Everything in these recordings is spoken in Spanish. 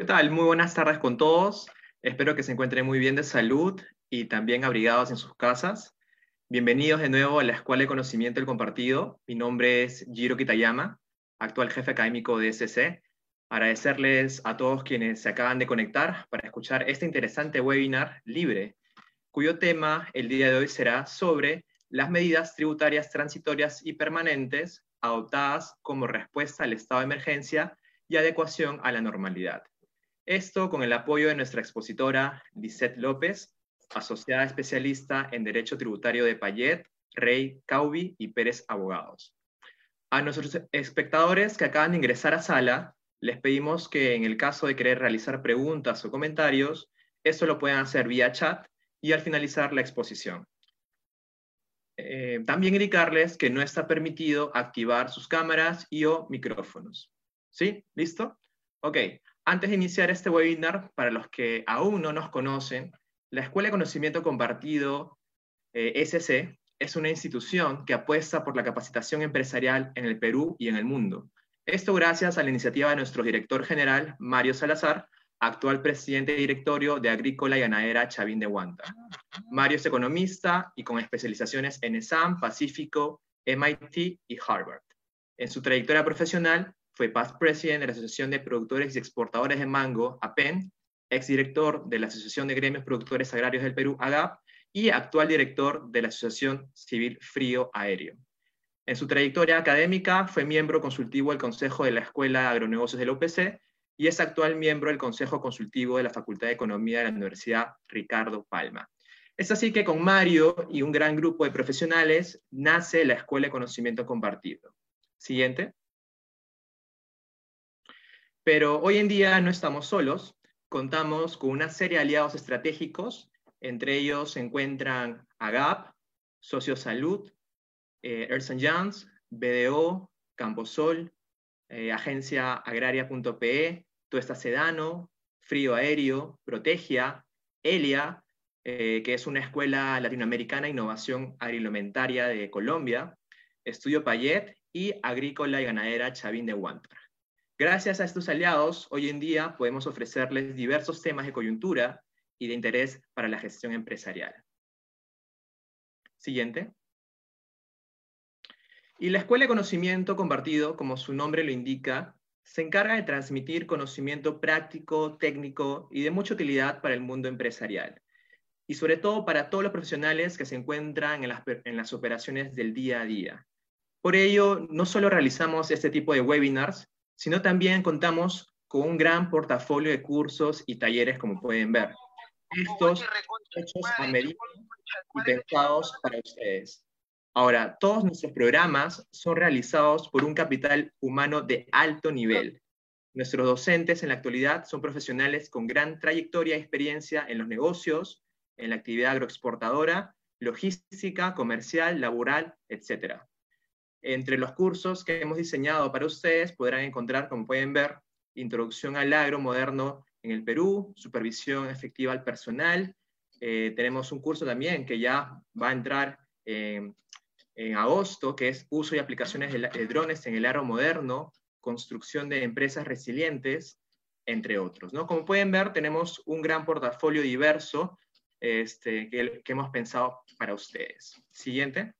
¿Qué tal? Muy buenas tardes con todos. Espero que se encuentren muy bien de salud y también abrigados en sus casas. Bienvenidos de nuevo a la Escuela de Conocimiento del Compartido. Mi nombre es Jiro Kitayama, actual jefe académico de SC. Agradecerles a todos quienes se acaban de conectar para escuchar este interesante webinar libre, cuyo tema el día de hoy será sobre las medidas tributarias transitorias y permanentes adoptadas como respuesta al estado de emergencia y adecuación a la normalidad. Esto con el apoyo de nuestra expositora Lisette López, asociada especialista en Derecho Tributario de Payet, Rey, Caubi y Pérez Abogados. A nuestros espectadores que acaban de ingresar a sala, les pedimos que en el caso de querer realizar preguntas o comentarios, eso lo puedan hacer vía chat y al finalizar la exposición. Eh, también indicarles que no está permitido activar sus cámaras y o micrófonos. ¿Sí? ¿Listo? Ok. Antes de iniciar este webinar, para los que aún no nos conocen, la Escuela de Conocimiento Compartido, eh, SC, es una institución que apuesta por la capacitación empresarial en el Perú y en el mundo. Esto gracias a la iniciativa de nuestro director general, Mario Salazar, actual presidente directorio de Agrícola y Ganadera Chavín de Huanta. Mario es economista y con especializaciones en ESAM, Pacífico, MIT y Harvard. En su trayectoria profesional, fue past president de la Asociación de Productores y Exportadores de Mango, APEN, exdirector de la Asociación de Gremios Productores Agrarios del Perú, AGAP, y actual director de la Asociación Civil Frío Aéreo. En su trayectoria académica fue miembro consultivo del Consejo de la Escuela de Agronegocios del OPC y es actual miembro del Consejo Consultivo de la Facultad de Economía de la Universidad Ricardo Palma. Es así que con Mario y un gran grupo de profesionales nace la Escuela de Conocimiento Compartido. Siguiente. Pero hoy en día no estamos solos, contamos con una serie de aliados estratégicos, entre ellos se encuentran AGAP, Sociosalud, eh, Ernst Young, BDO, Camposol, eh, Agencia Agraria.pe, Tuesta Sedano, Frío Aéreo, Protegia, ELIA, eh, que es una escuela latinoamericana de innovación agroalimentaria de Colombia, Estudio Payet y Agrícola y Ganadera Chavín de Huántar. Gracias a estos aliados, hoy en día podemos ofrecerles diversos temas de coyuntura y de interés para la gestión empresarial. Siguiente. Y la Escuela de Conocimiento Compartido, como su nombre lo indica, se encarga de transmitir conocimiento práctico, técnico y de mucha utilidad para el mundo empresarial, y sobre todo para todos los profesionales que se encuentran en las, operaciones del día a día. Por ello, no solo realizamos este tipo de webinars, sino también contamos con un gran portafolio de cursos y talleres, como pueden ver. Estos hechos a medida y pensados para ustedes. Ahora, todos nuestros programas son realizados por un capital humano de alto nivel. Nuestros docentes en la actualidad son profesionales con gran trayectoria y experiencia en los negocios, en la actividad agroexportadora, logística, comercial, laboral, etc. Entre los cursos que hemos diseñado para ustedes podrán encontrar, como pueden ver, Introducción al agro moderno en el Perú, Supervisión efectiva al personal. Eh, tenemos un curso también que ya va a entrar en agosto, que es Uso y aplicaciones de, drones en el agro moderno, Construcción de empresas resilientes, entre otros. ¿no? Como pueden ver, tenemos un gran portafolio diverso este, que hemos pensado para ustedes. Siguiente.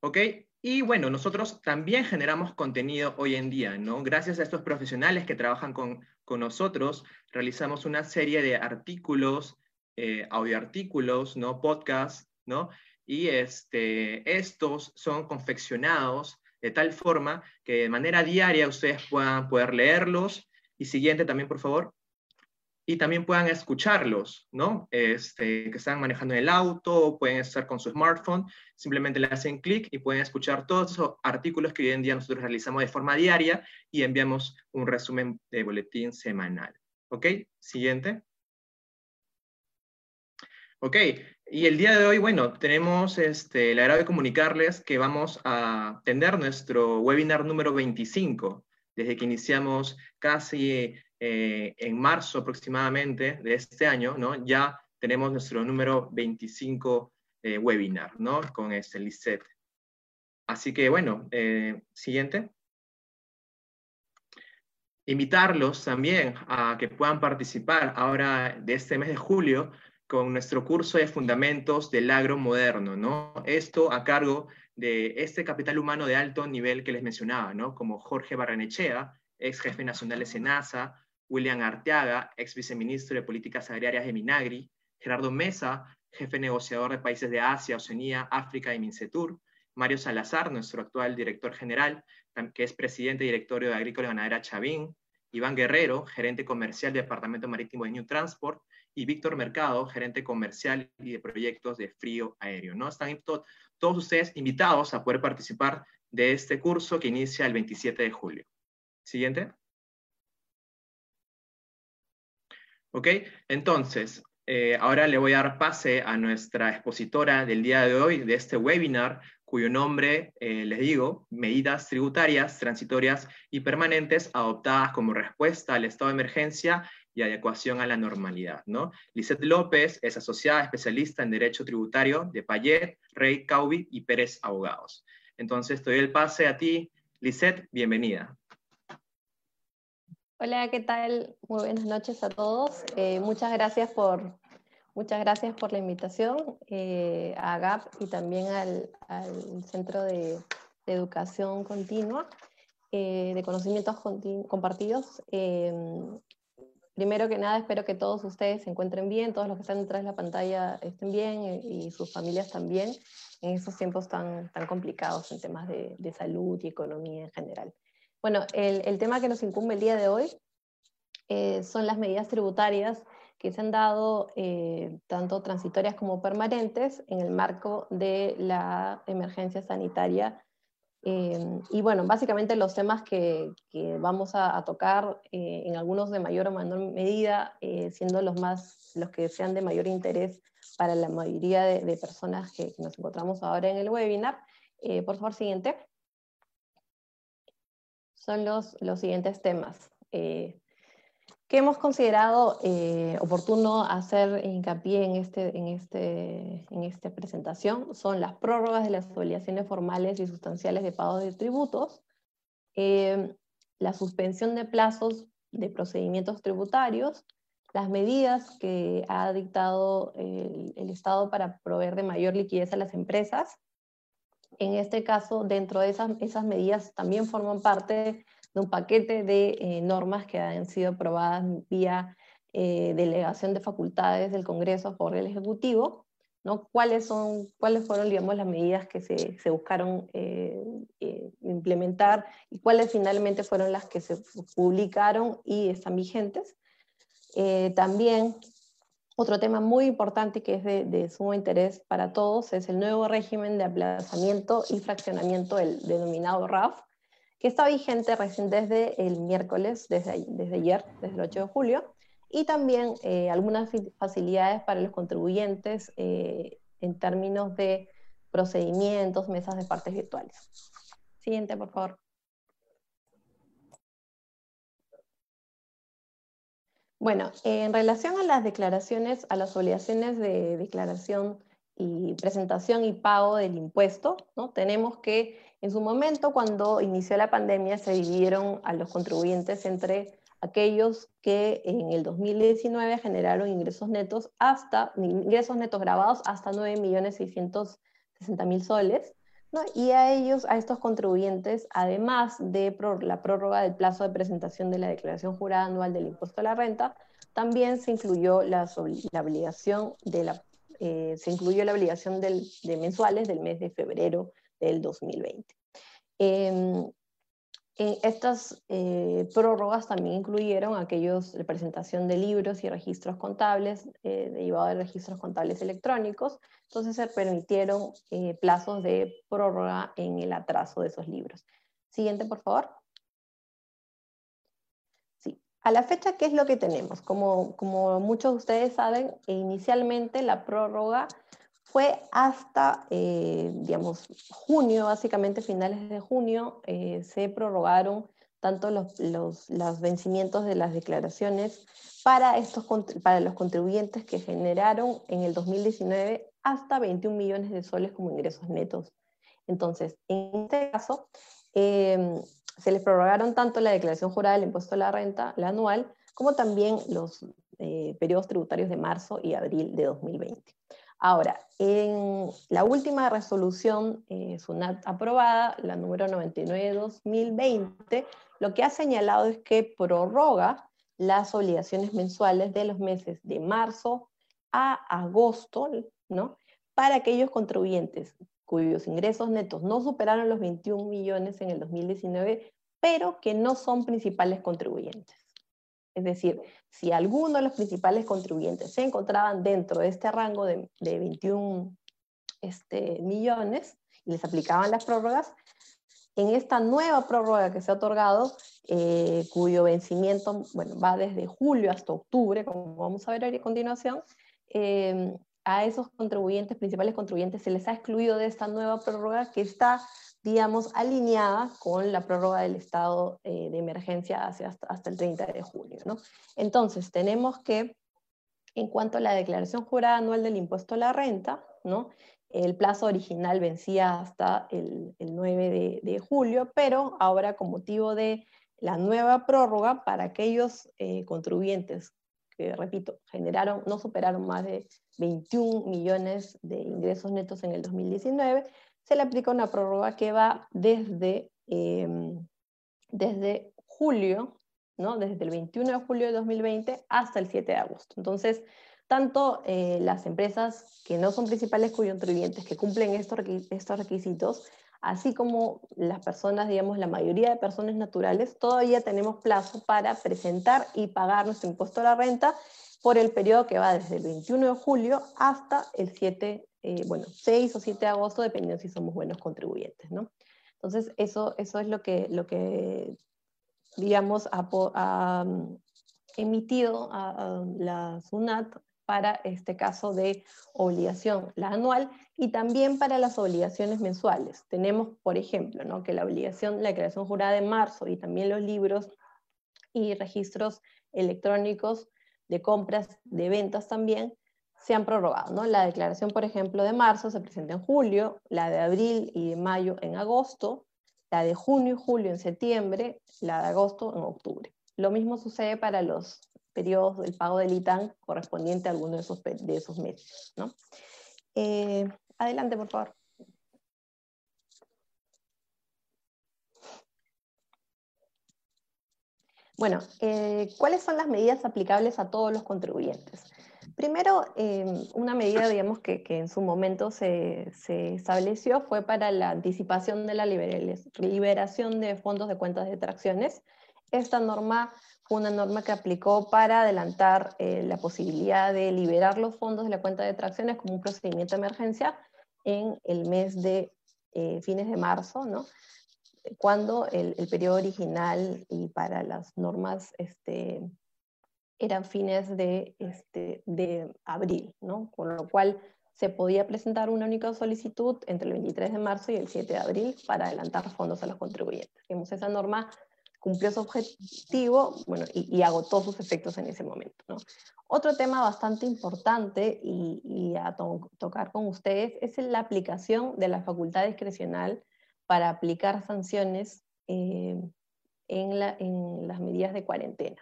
¿Ok? Y bueno, nosotros también generamos contenido hoy en día, ¿no? Gracias a estos profesionales que trabajan con, nosotros, realizamos una serie de artículos, eh, audioartículos, ¿no? Podcasts, ¿no? Y este, estos son confeccionados de tal forma que de manera diaria ustedes puedan poder leerlos. Y siguiente también, por favor y también puedan escucharlos, ¿no? Este, que están manejando el auto, pueden estar con su smartphone, simplemente le hacen clic y pueden escuchar todos esos artículos que hoy en día nosotros realizamos de forma diaria y enviamos un resumen de boletín semanal. ¿Ok? Siguiente. Ok, y el día de hoy, bueno, tenemos este, el agrado de comunicarles que vamos a tener nuestro webinar número 25, desde que iniciamos casi eh, en marzo aproximadamente de este año, ¿no? ya tenemos nuestro número 25 eh, webinar ¿no? con este LICET. Así que bueno, eh, siguiente. Invitarlos también a que puedan participar ahora de este mes de julio con nuestro curso de fundamentos del agro moderno, ¿no? Esto a cargo de este capital humano de alto nivel que les mencionaba, ¿no? Como Jorge Barranechea, ex jefe nacional de SENASA, William Arteaga, ex viceministro de Políticas Agrarias de Minagri, Gerardo Mesa, jefe negociador de países de Asia, Oceanía, África y Mincetur, Mario Salazar, nuestro actual director general, que es presidente y directorio de Agrícola y Ganadera Chavín, Iván Guerrero, gerente comercial del Departamento Marítimo de New Transport, y Víctor Mercado, gerente comercial y de proyectos de frío aéreo. ¿no? Están todos ustedes invitados a poder participar de este curso que inicia el 27 de julio. Siguiente. Ok, entonces, eh, ahora le voy a dar pase a nuestra expositora del día de hoy, de este webinar, cuyo nombre, eh, les digo, medidas tributarias, transitorias y permanentes adoptadas como respuesta al estado de emergencia y adecuación a la normalidad. ¿no? Lisette López es asociada especialista en Derecho Tributario de Payet, Rey, Caubi y Pérez Abogados. Entonces, te doy el pase a ti. Lisette, bienvenida. Hola, ¿qué tal? Muy buenas noches a todos. Eh, muchas, gracias por, muchas gracias por la invitación eh, a GAP y también al, Centro de, Educación Continua eh, de Conocimientos Compartidos. primero que nada, espero que todos ustedes se encuentren bien, todos los que están detrás de la pantalla estén bien y sus familias también en estos tiempos tan, tan complicados en temas de, de salud y economía en general. Bueno, el, tema que nos incumbe el día de hoy eh, son las medidas tributarias que se han dado eh, tanto transitorias como permanentes en el marco de la emergencia sanitaria. Eh, y bueno, básicamente los temas que, vamos a, tocar, en algunos de mayor o menor medida, siendo los, más, los que sean de mayor interés para la mayoría de, de personas que nos encontramos ahora en el webinar. por favor, siguiente son los, los siguientes temas. Eh, que hemos considerado eh, oportuno hacer hincapié en, este, en, este, en esta presentación son las prórrogas de las obligaciones formales y sustanciales de pago de tributos, eh, la suspensión de plazos de procedimientos tributarios, las medidas que ha dictado el, el Estado para proveer de mayor liquidez a las empresas, en este caso, dentro de esas, medidas también forman parte de un paquete de eh, normas que han sido aprobadas vía eh, delegación de facultades del Congreso por el Ejecutivo. ¿Cuáles, son, ¿Cuáles fueron, las medidas que se, se buscaron eh, implementar y cuáles finalmente fueron las que se publicaron y están vigentes? también otro tema muy importante que es de, sumo interés para todos es el nuevo régimen de aplazamiento y fraccionamiento, el denominado RAF, que está vigente recién desde el miércoles, desde, desde ayer, desde el 8 de julio, y también eh, algunas facilidades para los contribuyentes eh, en términos de procedimientos, mesas de partes virtuales. Siguiente, por favor. Bueno, en relación a las declaraciones, a las obligaciones de declaración y presentación y pago del impuesto, ¿no? tenemos que en su momento, cuando inició la pandemia, se dividieron a los contribuyentes entre aquellos que en el 2019 generaron ingresos netos hasta, ingresos netos grabados hasta 9.660.000 soles, y a ellos, a estos contribuyentes, además de la prórroga del plazo de presentación de la declaración jurada anual del impuesto a la renta, también se incluyó la, obligación de la, eh, se incluyó la obligación de mensuales del mes de febrero del 2020. Estas eh, prórrogas también incluyeron aquellos de presentación de libros y registros contables eh, derivados de registros contables electrónicos, entonces se permitieron eh, plazos de prórroga en el atraso de esos libros. Siguiente, por favor. Sí, a la fecha, ¿qué es lo que tenemos? Como, como muchos de ustedes saben, inicialmente la prórroga fue hasta, eh, digamos, junio, básicamente finales de junio, eh, se prorrogaron tanto los, vencimientos de las declaraciones para, estos, para los contribuyentes que generaron en el 2019 hasta 21 millones de soles como ingresos netos. Entonces, en este caso, em, se les prorrogaron tanto la declaración jurada del impuesto a la renta, la anual, como también los eh, periodos tributarios de marzo y abril de 2020. Ahora, en la última resolución eh, SUNAT aprobada, la número 99-2020, lo que ha señalado es que prorroga las obligaciones mensuales de los meses de marzo a agosto, ¿no? Para aquellos contribuyentes cuyos ingresos netos no superaron los 21 millones en el 2019, pero que no son principales contribuyentes. Es decir, si alguno de los principales contribuyentes se encontraban dentro de este rango de, 21 este, millones y les aplicaban las prórrogas, en esta nueva prórroga que se ha otorgado, eh, cuyo vencimiento bueno, va desde julio hasta octubre, como vamos a ver a continuación, eh, a esos contribuyentes, principales contribuyentes, se les ha excluido de esta nueva prórroga que está, digamos, alineada con la prórroga del estado eh, de emergencia hacia hasta, el 30 de julio. ¿no? Entonces, tenemos que, en cuanto a la declaración jurada anual del impuesto a la renta, ¿no? el plazo original vencía hasta el, el 9 de, de, julio, pero ahora con motivo de la nueva prórroga para aquellos eh, contribuyentes que, repito, generaron, no superaron más de 21 millones de ingresos netos en el 2019, se le aplica una prórroga que va desde, em, desde julio, ¿no? desde el 21 de julio de 2020 hasta el 7 de agosto. Entonces, tanto eh, las empresas que no son principales contribuyentes que cumplen estos, estos requisitos, así como las personas, digamos, la mayoría de personas naturales, todavía tenemos plazo para presentar y pagar nuestro impuesto a la renta por el periodo que va desde el 21 de julio hasta el 7, eh, bueno, 6 o 7 de agosto, dependiendo si somos buenos contribuyentes, ¿no? Entonces, eso, eso es lo que, lo que digamos, ha, mm, emitido la SUNAT para este caso de obligación, la anual, y también para las obligaciones mensuales. Tenemos, por ejemplo, ¿no? que la obligación, la declaración jurada de marzo y también los libros y registros electrónicos de compras, de ventas también, se han prorrogado. ¿no? La declaración, por ejemplo, de marzo se presenta en julio, la de abril y de mayo en agosto, la de junio y julio en septiembre, la de agosto en octubre. Lo mismo sucede para los periodos del pago del ITAN correspondiente a alguno de esos, de esos meses. ¿no? Eh, adelante, por favor. Bueno, eh, ¿cuáles son las medidas aplicables a todos los contribuyentes? Primero, em, una medida, digamos, que, en su momento se, estableció fue para la anticipación de la liberación de fondos de cuentas de atracciones. Esta norma fue una norma que aplicó para adelantar eh, la posibilidad de liberar los fondos de la cuenta de atracciones como un procedimiento de emergencia en el mes de eh, fines de marzo, ¿no? Cuando el, periodo original y para las normas este, eran fines de, este, de abril, ¿no? con lo cual se podía presentar una única solicitud entre el 23 de marzo y el 7 de abril para adelantar fondos a los contribuyentes. esa norma cumplió su objetivo bueno, y, agotó sus efectos en ese momento. ¿no? Otro tema bastante importante y, a tocar con ustedes es la aplicación de la facultad discrecional para aplicar sanciones eh, en, las medidas de cuarentena.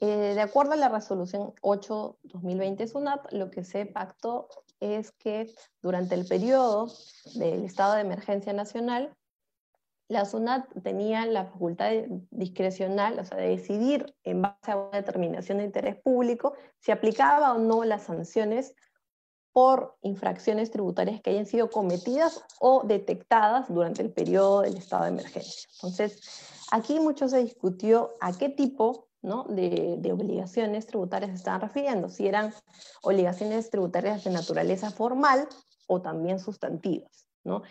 Eh, de acuerdo a la resolución 8-2020 SUNAT, lo que se pactó es que durante el periodo del estado de emergencia nacional, la SUNAT tenía la facultad discrecional, o sea, de decidir en base a una determinación de interés público si aplicaba o no las sanciones por infracciones tributarias que hayan sido cometidas o detectadas durante el periodo del estado de emergencia. Entonces, aquí mucho se discutió a qué tipo ¿no? de, de, obligaciones tributarias se estaban refiriendo, si eran obligaciones tributarias de naturaleza formal o también sustantivas. ¿no?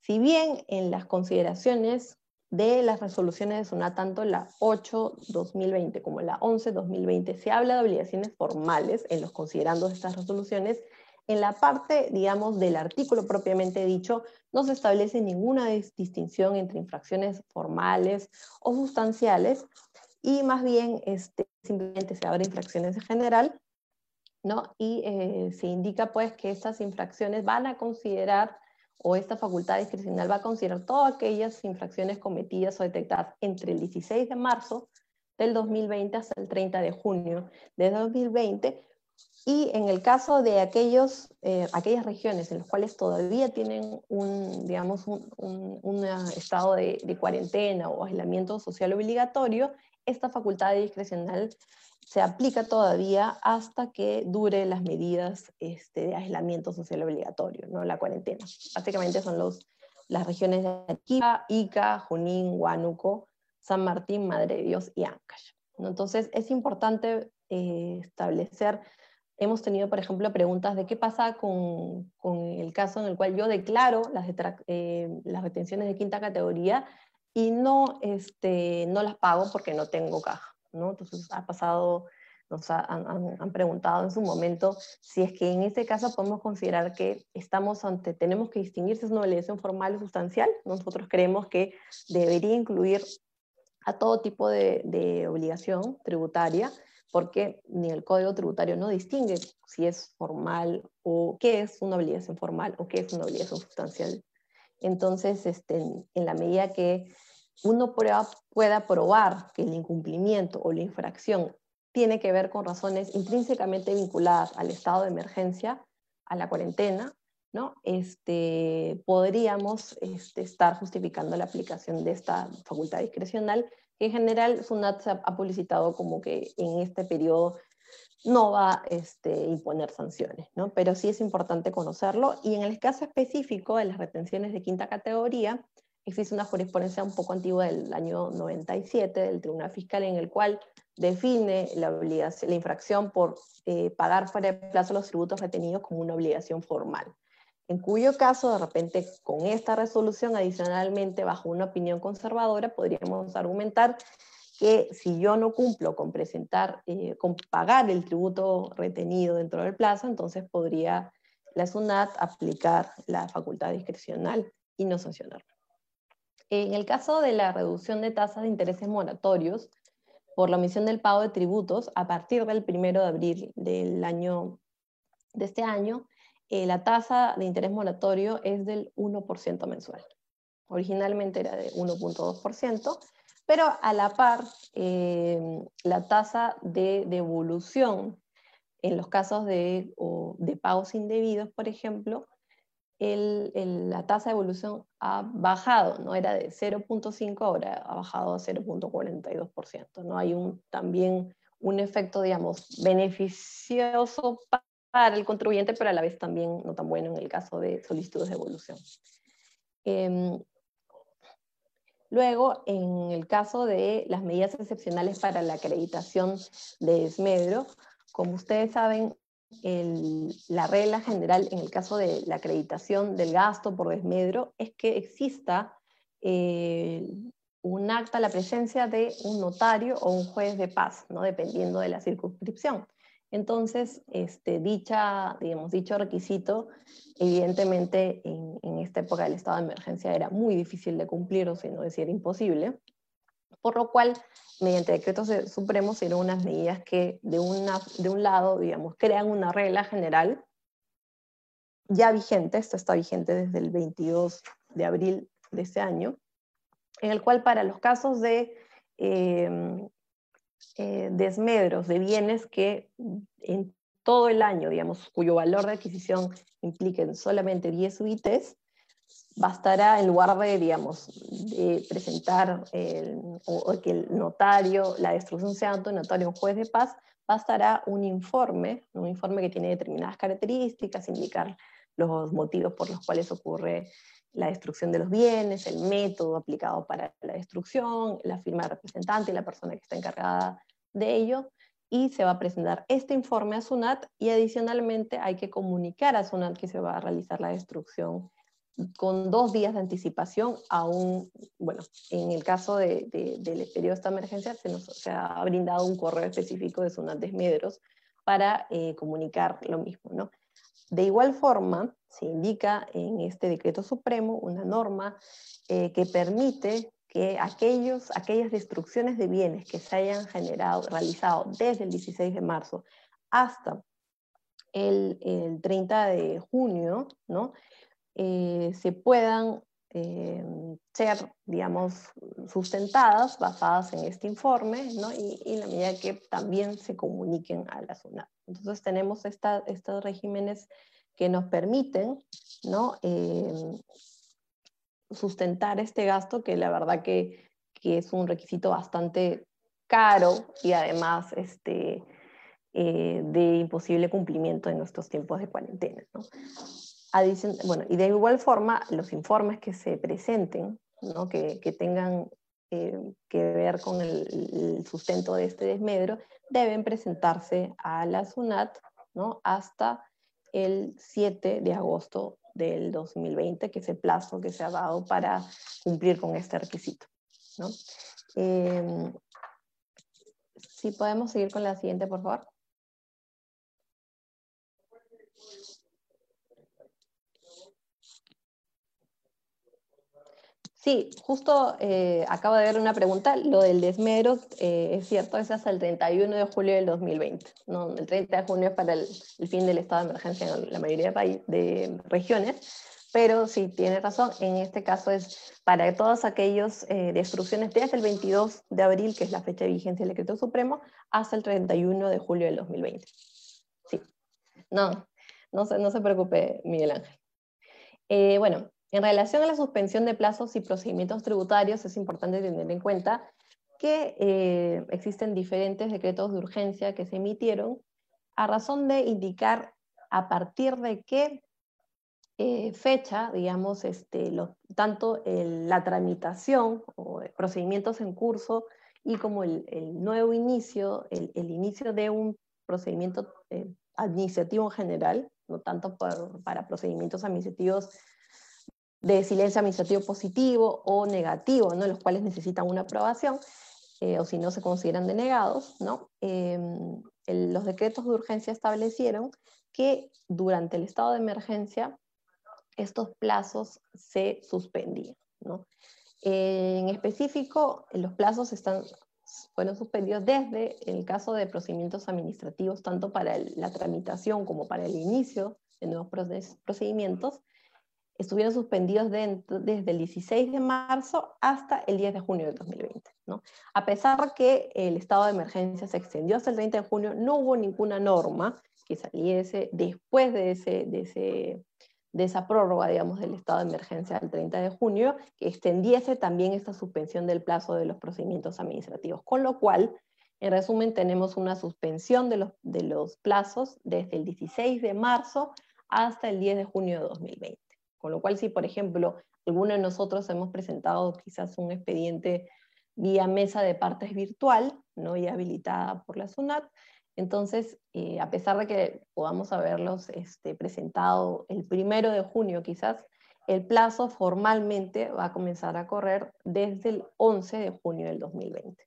Si bien en las consideraciones de las resoluciones de SUNAT, tanto la 8-2020 como la 11-2020, se habla de obligaciones formales en los considerando de estas resoluciones, en la parte, digamos, del artículo propiamente dicho, no se establece ninguna distinción entre infracciones formales o sustanciales, y más bien este, simplemente se abre infracciones en general, ¿no? Y eh, se indica pues que estas infracciones van a considerar o esta facultad discrecional va a considerar todas aquellas infracciones cometidas o detectadas entre el 16 de marzo del 2020 hasta el 30 de junio de 2020 y en el caso de aquellos, eh, aquellas regiones en las cuales todavía tienen un, digamos, un, estado de, de, cuarentena o aislamiento social obligatorio, esta facultad discrecional se aplica todavía hasta que dure las medidas este, de aislamiento social obligatorio, no la cuarentena. Básicamente son los, las regiones de Arequipa, Ica, Junín, Huánuco, San Martín, Madre de Dios y Ancash. Entonces es importante eh, establecer, hemos tenido por ejemplo preguntas de qué pasa con, con el caso en el cual yo declaro las, eh, las retenciones de quinta categoría y no, este, no las pago porque no tengo caja. ¿no? Entonces ha pasado, nos han, han, preguntado en su momento si es que en este caso podemos considerar que estamos ante, tenemos que distinguir si es una obligación formal o sustancial. Nosotros creemos que debería incluir a todo tipo de, de obligación tributaria, porque ni el Código Tributario no distingue si es formal o qué es una obligación formal o qué es una obligación sustancial. Entonces, este, en la medida que uno pueda probar que el incumplimiento o la infracción tiene que ver con razones intrínsecamente vinculadas al estado de emergencia, a la cuarentena, ¿no? Este, podríamos este, estar justificando la aplicación de esta facultad discrecional, en general SUNAT ha publicitado como que en este periodo no va a este, imponer sanciones, ¿no? pero sí es importante conocerlo. Y en el caso específico de las retenciones de quinta categoría, existe una jurisprudencia un poco antigua del año 97 del Tribunal Fiscal en el cual define la, obligación, la infracción por eh, pagar fuera de plazo los tributos retenidos como una obligación formal. En cuyo caso, de repente, con esta resolución, adicionalmente, bajo una opinión conservadora, podríamos argumentar que si yo no cumplo con presentar, eh, con pagar el tributo retenido dentro del plazo, entonces podría la SUNAT aplicar la facultad discrecional y no sancionarlo. En el caso de la reducción de tasas de intereses moratorios por la omisión del pago de tributos, a partir del 1 de abril del año, de este año, eh, la tasa de interés moratorio es del 1% mensual. Originalmente era de 1.2%, pero a la par, eh, la tasa de devolución en los casos de, de pagos indebidos, por ejemplo, la tasa de evolución ha bajado, ¿no? Era de 0.5, ahora ha bajado a 0.42%, ¿no? Hay un, también un efecto, digamos, beneficioso para el contribuyente, pero a la vez también no tan bueno en el caso de solicitudes de evolución. Em, luego, en el caso de las medidas excepcionales para la acreditación de desmedro, como ustedes saben, la regla general en el caso de la acreditación del gasto por desmedro es que exista eh, un acta, la presencia de un notario o un juez de paz, ¿no? dependiendo de la circunscripción. Entonces, este, dicha, digamos, dicho requisito, evidentemente en, esta época del estado de emergencia era muy difícil de cumplir, o si no decir imposible, por lo cual mediante decretos supremos eran unas medidas que de, una, de un lado, digamos, crean una regla general ya vigente, esto está vigente desde el 22 de abril de este año, en el cual para los casos de em, eh, desmedros de bienes que en todo el año, digamos, cuyo valor de adquisición impliquen solamente 10 UITs, bastará en lugar de, digamos, de presentar o, que el notario, la destrucción sea ante un notario un juez de paz, bastará un informe, un informe que tiene determinadas características, indicar los motivos por los cuales ocurre la destrucción de los bienes, el método aplicado para la destrucción, la firma de representante y la persona que está encargada de ello, y se va a presentar este informe a SUNAT y adicionalmente hay que comunicar a SUNAT que se va a realizar la destrucción con dos días de anticipación, aún, bueno, en el caso de, del periodo de esta emergencia se nos ha brindado un correo específico de Sunat Medros para eh, comunicar lo mismo, ¿no? De igual forma, se indica en este decreto supremo una norma eh, que permite que aquellos, aquellas destrucciones de bienes que se hayan generado, realizado desde el 16 de marzo hasta el, el 30 de junio, ¿no? eh, se puedan eh, ser, digamos, sustentadas, basadas en este informe, ¿no? y, en la medida que también se comuniquen a la SUNAT. Entonces tenemos esta, estos regímenes que nos permiten ¿no? Eh, sustentar este gasto, que la verdad que, que, es un requisito bastante caro y además este, eh, de imposible cumplimiento en nuestros tiempos de cuarentena. ¿no? bueno, y de igual forma, los informes que se presenten, ¿no? que, que, tengan eh, que ver con el, sustento de este desmedro, deben presentarse a la SUNAT ¿no? hasta el 7 de agosto del 2020, que es el plazo que se ha dado para cumplir con este requisito. ¿no? Eh, si podemos seguir con la siguiente, por favor. Sí, justo eh, acabo de ver una pregunta, lo del desmedro, eh, es cierto, es hasta el 31 de julio del 2020. ¿no? El 30 de junio es para el, fin del estado de emergencia en la mayoría de, de regiones, pero sí, tiene razón, en este caso es para todas aquellas eh, destrucciones desde el 22 de abril, que es la fecha de vigencia del decreto supremo, hasta el 31 de julio del 2020. Sí, no, no se, no se preocupe, Miguel Ángel. Eh, bueno, en relación a la suspensión de plazos y procedimientos tributarios, es importante tener en cuenta que eh, existen diferentes decretos de urgencia que se emitieron a razón de indicar a partir de qué eh, fecha, digamos, este, tanto la tramitación o procedimientos en curso y como el, nuevo inicio, el, inicio de un procedimiento eh, administrativo en general, no tanto para procedimientos administrativos de silencio administrativo positivo o negativo, ¿no? los cuales necesitan una aprobación, eh, o si no se consideran denegados, ¿no? Em, los decretos de urgencia establecieron que durante el estado de emergencia estos plazos se suspendían. ¿no? en específico, los plazos están, fueron suspendidos desde el caso de procedimientos administrativos, tanto para la tramitación como para el inicio de nuevos procedimientos, estuvieron suspendidos desde el 16 de marzo hasta el 10 de junio del 2020. ¿no? A pesar que el estado de emergencia se extendió hasta el 30 de junio, no hubo ninguna norma que saliese después de, ese, de, ese, de esa prórroga, digamos, del estado de emergencia del 30 de junio, que extendiese también esta suspensión del plazo de los procedimientos administrativos. Con lo cual, en resumen, tenemos una suspensión de los, de los plazos desde el 16 de marzo hasta el 10 de junio de 2020. Con lo cual, si por ejemplo alguno de nosotros hemos presentado quizás un expediente vía mesa de partes virtual, no ya habilitada por la SUNAT, entonces, eh, a pesar de que podamos haberlos este, presentado el primero de junio quizás, el plazo formalmente va a comenzar a correr desde el 11 de junio del 2020.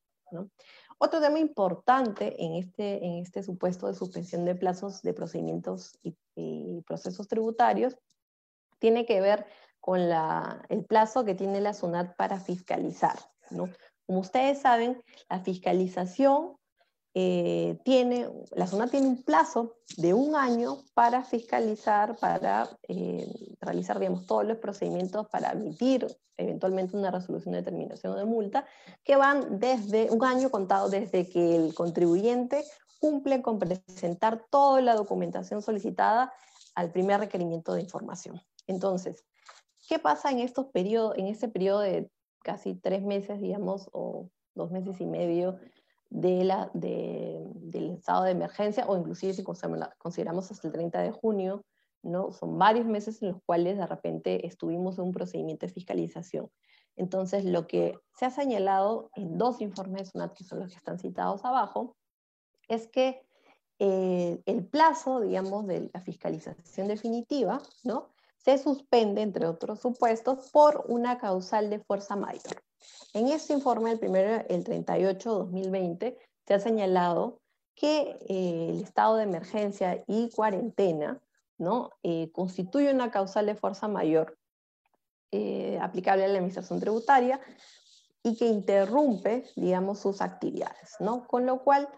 Otro tema importante en este, en este supuesto de suspensión de plazos de procedimientos y procesos tributarios tiene que ver con el plazo que tiene la SUNAT para fiscalizar. Como ustedes saben, la fiscalización eh, tiene, la SUNAT tiene un plazo de un año para fiscalizar, para eh, realizar, digamos, todos los procedimientos para emitir eventualmente una resolución de determinación de multa, que van desde un año contado desde que el contribuyente cumple con presentar toda la documentación solicitada al primer requerimiento de información. Entonces, ¿qué pasa en estos periodos, en este periodo de casi tres meses, digamos, o dos meses y medio de la, del estado de emergencia, o inclusive si consideramos hasta el 30 de junio, ¿no? Son varios meses en los cuales de repente estuvimos en un procedimiento de fiscalización. Entonces, lo que se ha señalado en dos informes de SUNAT, que son los que están citados abajo, es que eh, el plazo, digamos, de la fiscalización definitiva, ¿no? Se suspende, entre otros supuestos, por una causal de fuerza mayor. En este informe, el primero, el 38-2020, se ha señalado que eh, el estado de emergencia y cuarentena ¿no? Eh, constituye una causal de fuerza mayor eh, aplicable a la administración tributaria y que interrumpe, digamos, sus actividades, ¿no? Con lo cual,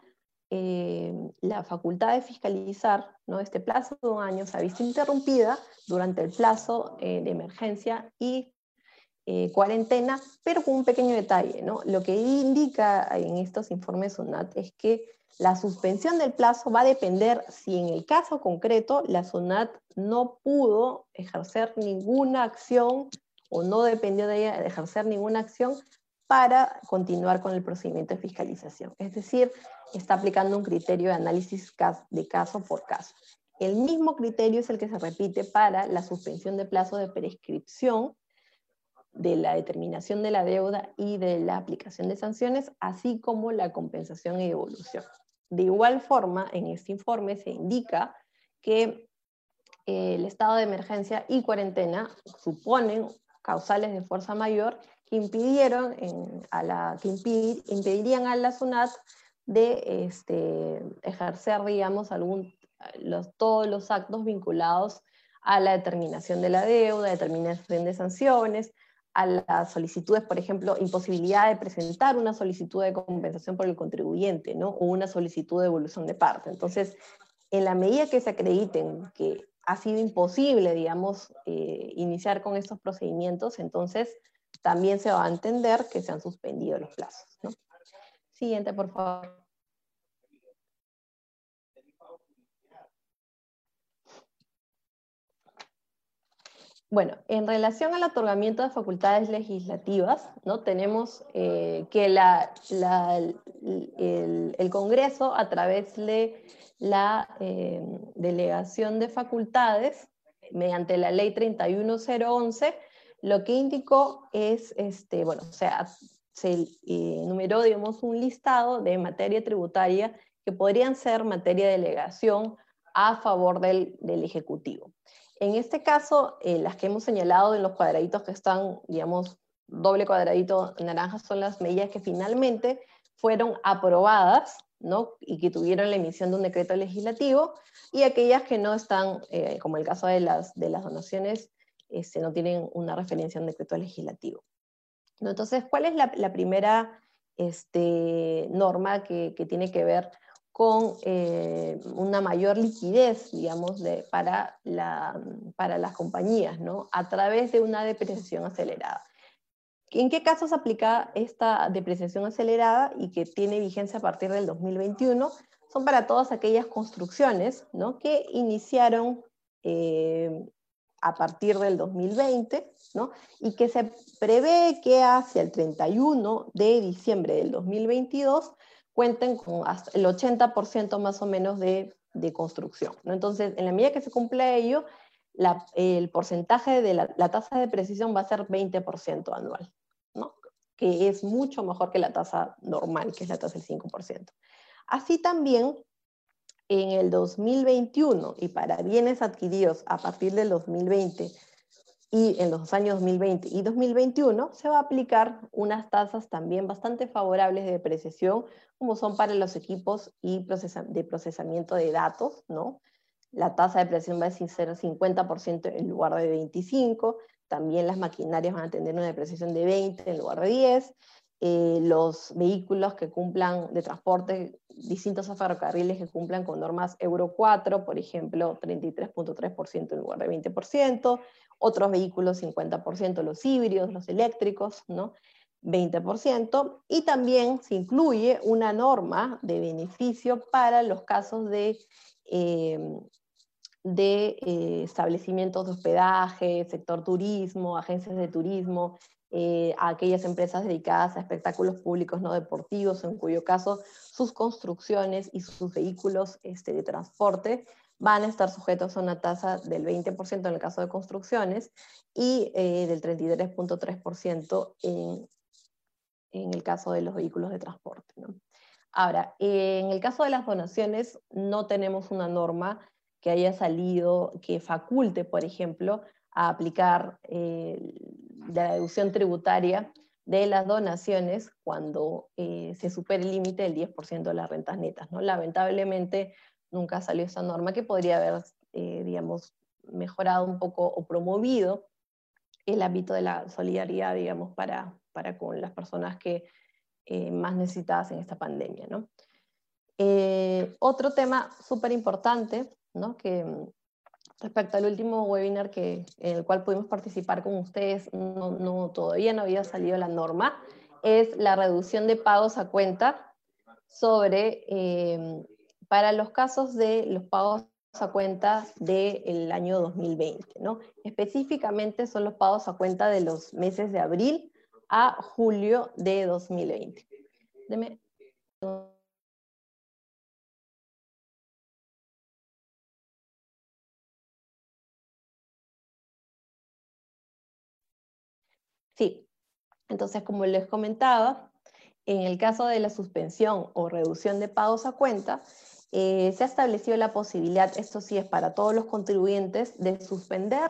eh, la facultad de fiscalizar ¿no? este plazo de un año se ha visto interrumpida durante el plazo eh, de emergencia y eh, cuarentena, pero con un pequeño detalle. ¿no? Lo que indica en estos informes SUNAT es que la suspensión del plazo va a depender si en el caso concreto la SUNAT no pudo ejercer ninguna acción o no dependió de ella de ejercer ninguna acción para continuar con el procedimiento de fiscalización. Es decir, está aplicando un criterio de análisis de caso por caso. El mismo criterio es el que se repite para la suspensión de plazo de prescripción de la determinación de la deuda y de la aplicación de sanciones, así como la compensación y devolución. De igual forma, en este informe se indica que eh, el estado de emergencia y cuarentena suponen causales de fuerza mayor impidieron a la, que impedirían a la SUNAT de este, ejercer, digamos, algún, los, todos los actos vinculados a la determinación de la deuda, determinación de sanciones, a las solicitudes, por ejemplo, imposibilidad de presentar una solicitud de compensación por el contribuyente, ¿no? O una solicitud de devolución de parte. Entonces, en la medida que se acrediten que ha sido imposible, digamos, eh, iniciar con estos procedimientos, entonces también se va a entender que se han suspendido los plazos. Siguiente, por favor. Bueno, en relación al otorgamiento de facultades legislativas, ¿no? tenemos eh, que el, Congreso, a través de la eh, delegación de facultades, mediante la ley 31011, lo que indicó es, este, bueno, o sea, se eh, enumeró, digamos, un listado de materia tributaria que podrían ser materia de delegación a favor del, Ejecutivo. En este caso, eh, las que hemos señalado en los cuadraditos que están, digamos, doble cuadradito naranja son las medidas que finalmente fueron aprobadas ¿no? y que tuvieron la emisión de un decreto legislativo, y aquellas que no están, eh, como el caso de las, de las donaciones este, no tienen una referencia en decreto legislativo. Entonces, ¿cuál es la, primera este, norma que, tiene que ver con eh, una mayor liquidez, digamos, para, las compañías, ¿no? A través de una depreciación acelerada. ¿En qué casos aplica esta depreciación acelerada y que tiene vigencia a partir del 2021? Son para todas aquellas construcciones ¿no? que iniciaron eh, a partir del 2020, ¿no? y que se prevé que hacia el 31 de diciembre del 2022 cuenten con hasta el 80% más o menos de, de, construcción. ¿no? Entonces, en la medida que se cumple ello, el porcentaje de la, la, tasa de precisión va a ser 20% anual, ¿no? que es mucho mejor que la tasa normal, que es la tasa del 5%. Así también en el 2021 y para bienes adquiridos a partir del 2020 y en los años 2020 y 2021 se va a aplicar unas tasas también bastante favorables de depreciación, como son para los equipos y de procesamiento de datos, ¿no? La tasa de depreciación va a ser 50% en lugar de 25%, también las maquinarias van a tener una depreciación de 20 en lugar de 10, eh, los vehículos que cumplan de transporte, distintos ferrocarriles que cumplan con normas Euro 4, por ejemplo, 33.3% en lugar de 20%, otros vehículos 50%, los híbridos, los eléctricos, ¿no? 20%, y también se incluye una norma de beneficio para los casos de, eh, de eh, establecimientos de hospedaje, sector turismo, agencias de turismo, eh, a aquellas empresas dedicadas a espectáculos públicos no deportivos, en cuyo caso sus construcciones y sus vehículos este, de transporte van a estar sujetos a una tasa del 20% en el caso de construcciones y eh, del 33.3% en, en el caso de los vehículos de transporte. Ahora, en el caso de las donaciones, no tenemos una norma que haya salido que faculte, por ejemplo, a aplicar eh, la deducción tributaria de las donaciones cuando eh, se supere el límite del 10% de las rentas netas. ¿no? Lamentablemente nunca salió esa norma que podría haber, eh, digamos, mejorado un poco o promovido el ámbito de la solidaridad, digamos, para, para con las personas que más necesitadas en esta pandemia. ¿no? Eh, otro tema súper importante, ¿no? que respecto al último webinar que, en el cual pudimos participar con ustedes, no, todavía no había salido la norma, es la reducción de pagos a cuenta sobre, eh, para los casos de los pagos a cuenta del año 2020, ¿no? Específicamente son los pagos a cuenta de los meses de abril a julio de 2020. Deme entonces como les comentaba, en el caso de la suspensión o reducción de pagos a cuenta, eh, se ha establecido la posibilidad, esto sí es para todos los contribuyentes, de suspender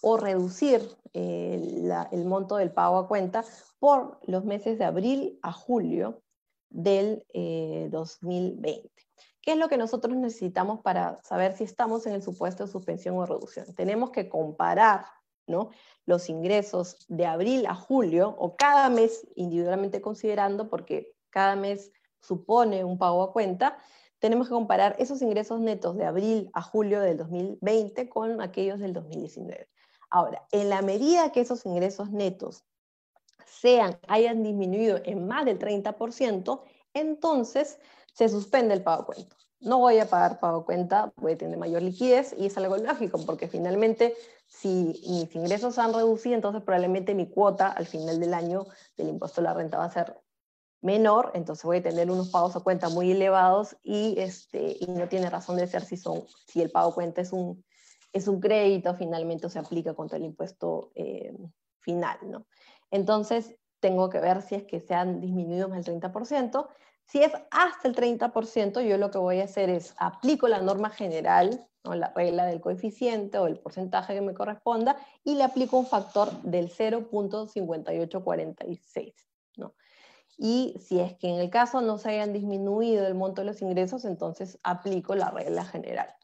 o reducir eh, el monto del pago a cuenta por los meses de abril a julio del 2020. Eh, ¿Qué es lo que nosotros necesitamos para saber si estamos en el supuesto de suspensión o reducción? Tenemos que comparar ¿no? los ingresos de abril a julio o cada mes individualmente considerando, porque cada mes supone un pago a cuenta, tenemos que comparar esos ingresos netos de abril a julio del 2020 con aquellos del 2019. Ahora, en la medida que esos ingresos netos sean, hayan disminuido en más del 30%, entonces se suspende el pago a cuenta. No voy a pagar pago cuenta, voy a tener mayor liquidez y es algo lógico, porque finalmente si mis ingresos han reducido, entonces probablemente mi cuota al final del año del impuesto a la renta va a ser menor, entonces voy a tener unos pagos a cuenta muy elevados y, este, y no tiene razón de ser si, son, si el pago a cuenta es un, es un crédito finalmente se aplica contra el impuesto eh, final. ¿no? Entonces, tengo que ver si es que se han disminuido más del 30%. Si es hasta el 30%, yo lo que voy a hacer es aplico la norma general, la regla del coeficiente o el porcentaje que me corresponda, y le aplico un factor del 0.5846. ¿no? Y si es que en el caso no se hayan disminuido el monto de los ingresos, entonces aplico la regla general.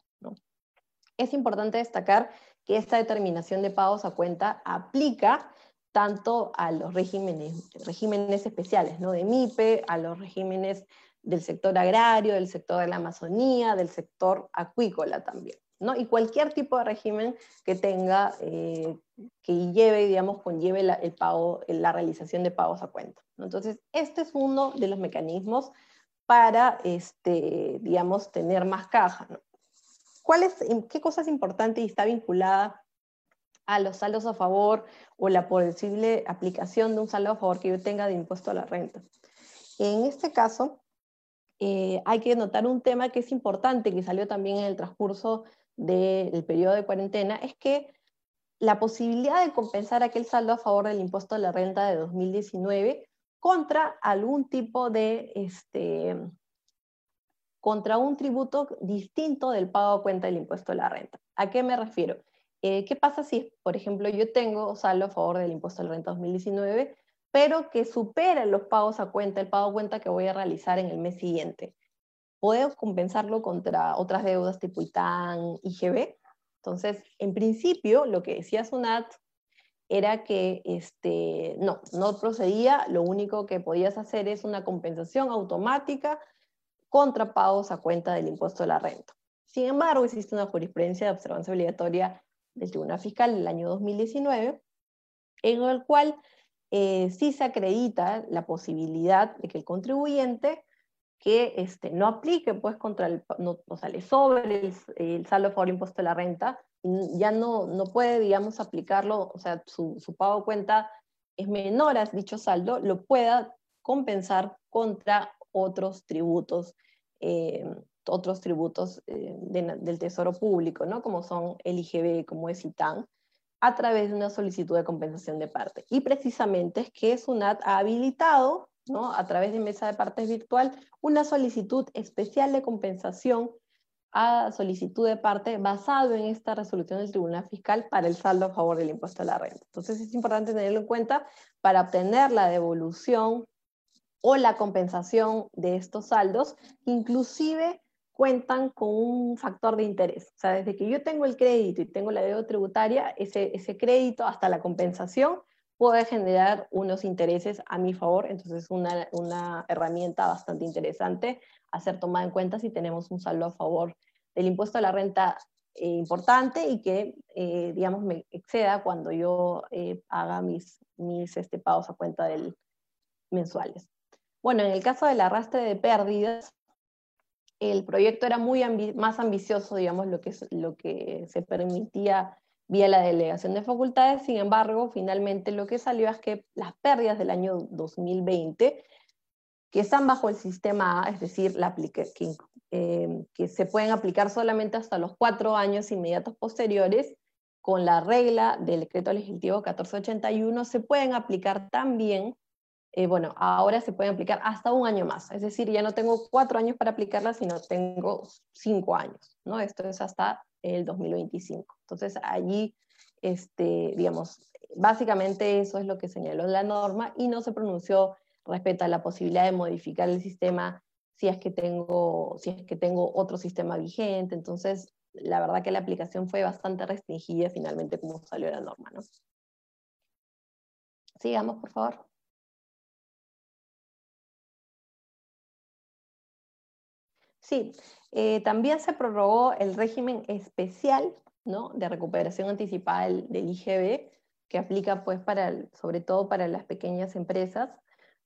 Es importante destacar que esta determinación de pagos a cuenta aplica tanto a los regímenes, regímenes especiales, ¿no? de MIPE, a los regímenes del sector agrario, del sector de la Amazonía, del sector acuícola también. ¿no? Y cualquier tipo de régimen que tenga, eh, que lleve, digamos, conlleve la, el pago, la realización de pagos a cuenta. Entonces, este es uno de los mecanismos para, este, digamos, tener más caja. ¿Cuál es, ¿Qué cosa es importante y está vinculada a los saldos a favor o la posible aplicación de un saldo a favor que yo tenga de impuesto a la renta. En este caso, eh, hay que notar un tema que es importante, que salió también en el transcurso del periodo de cuarentena, es que la posibilidad de compensar aquel saldo a favor del impuesto a la renta de 2019 contra algún tipo de, este, contra un tributo distinto del pago a cuenta del impuesto a la renta. ¿A qué me refiero? Eh, ¿Qué pasa si, por ejemplo, yo tengo saldo a favor del impuesto al renta 2019, pero que supera los pagos a cuenta, el pago a cuenta que voy a realizar en el mes siguiente? ¿Puedo compensarlo contra otras deudas tipo ITAN, IGB? Entonces, en principio, lo que decía SUNAT era que este, no, no procedía, lo único que podías hacer es una compensación automática contra pagos a cuenta del impuesto de la renta. Sin embargo, existe una jurisprudencia de observancia obligatoria del Tribunal Fiscal del año 2019, en el cual eh, sí se acredita la posibilidad de que el contribuyente que este, no aplique pues contra el, no, o sea, le sobre el, saldo a favor impuesto de la renta, ya no, no puede, digamos, aplicarlo, o sea, su, su pago cuenta es menor a dicho saldo, lo pueda compensar contra otros tributos eh, otros tributos eh, del Tesoro Público, ¿no? como son el IGB, como es ITAN, a través de una solicitud de compensación de parte. Y precisamente es que SUNAT ha habilitado, ¿no? a través de mesa de partes virtual, una solicitud especial de compensación a solicitud de parte basado en esta resolución del Tribunal Fiscal para el saldo a favor del impuesto a la renta. Entonces es importante tenerlo en cuenta para obtener la devolución o la compensación de estos saldos, inclusive cuentan con un factor de interés. O sea, desde que yo tengo el crédito y tengo la deuda tributaria, ese, ese crédito hasta la compensación puede generar unos intereses a mi favor, entonces es una, una herramienta bastante interesante a ser tomada en cuenta si tenemos un saldo a favor del impuesto a la renta eh, importante y que, eh, digamos, me exceda cuando yo eh, haga mis, mis este, pagos a cuenta del, mensuales. Bueno, en el caso del arrastre de pérdidas, el proyecto era muy más ambicioso, digamos, lo que, lo que se permitía vía la delegación de facultades. Sin embargo, finalmente lo que salió es que las pérdidas del año 2020, que están bajo el sistema A, es decir, la que, eh, que se pueden aplicar solamente hasta los cuatro años inmediatos posteriores, con la regla del decreto legislativo 1481, se pueden aplicar también eh, bueno, ahora se pueden aplicar hasta un año más. Es decir, ya no tengo cuatro años para aplicarla, sino tengo cinco años, ¿no? Esto es hasta el 2025. Entonces, allí, este, digamos, básicamente eso es lo que señaló la norma y no se pronunció respecto a la posibilidad de modificar el sistema si es que tengo, si es que tengo otro sistema vigente. Entonces, la verdad que la aplicación fue bastante restringida finalmente como salió la norma, ¿no? Sigamos, por favor. Sí, eh, también se prorrogó el régimen especial de recuperación anticipada del, IGB, que aplica pues para, sobre todo para las pequeñas empresas,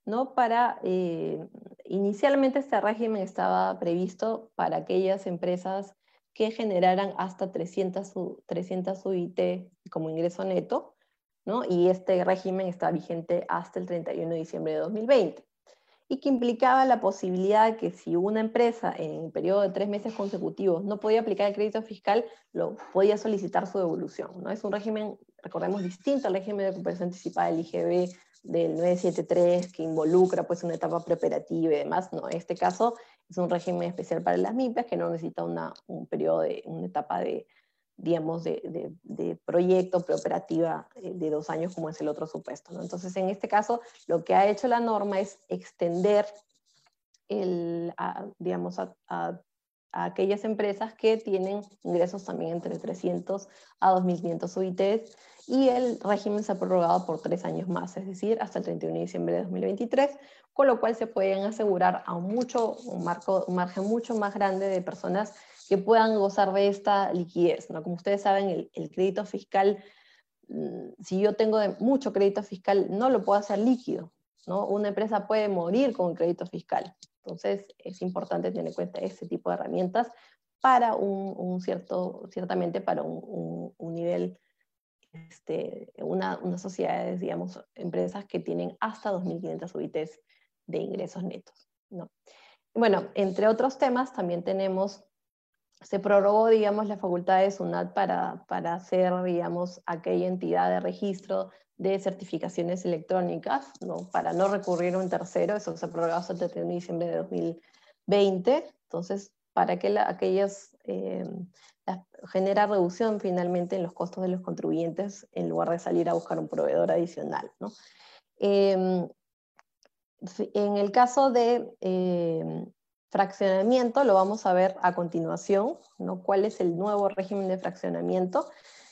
¿no? Para, eh, inicialmente este régimen estaba previsto para aquellas empresas que generaran hasta 300, 300 UIT como ingreso neto, ¿no? y este régimen está vigente hasta el 31 de diciembre de 2020 y que implicaba la posibilidad de que si una empresa en un periodo de tres meses consecutivos no podía aplicar el crédito fiscal, lo podía solicitar su devolución. ¿no? Es un régimen, recordemos, distinto al régimen de recuperación anticipada del IGB del 973, que involucra pues una etapa preoperativa y demás. No, en este caso es un régimen especial para las MIPES que no necesita una, un periodo de, una etapa de, digamos, de, de, proyecto preoperativa eh, de dos años, como es el otro supuesto. ¿no? Entonces, en este caso, lo que ha hecho la norma es extender el, digamos, a, a, aquellas empresas que tienen ingresos también entre 300 a 2.500 UITs y el régimen se ha prorrogado por tres años más, es decir, hasta el 31 de diciembre de 2023, con lo cual se pueden asegurar a un, mucho, un, marco, un margen mucho más grande de personas que puedan gozar de esta liquidez. ¿no? Como ustedes saben, el, crédito fiscal, mm, si yo tengo mucho crédito fiscal, no lo puedo hacer líquido. ¿no? Una empresa puede morir con crédito fiscal. Entonces, es importante tener en cuenta ese tipo de herramientas para un, cierto, ciertamente para un, nivel, este, una, unas sociedades, digamos, empresas que tienen hasta 2.500 UITs de ingresos netos. ¿no? Bueno, entre otros temas, también tenemos se prorrogó, digamos, la facultad de SUNAT para, para ser, digamos, aquella entidad de registro de certificaciones electrónicas, ¿no? para no recurrir a un tercero, eso se prorrogó hasta el 31 de diciembre de 2020, entonces, para que aquellas, eh, genera reducción finalmente en los costos de los contribuyentes en lugar de salir a buscar un proveedor adicional. ¿no? Em, en el caso de em, Fraccionamiento lo vamos a ver a continuación, ¿no? cuál es el nuevo régimen de fraccionamiento.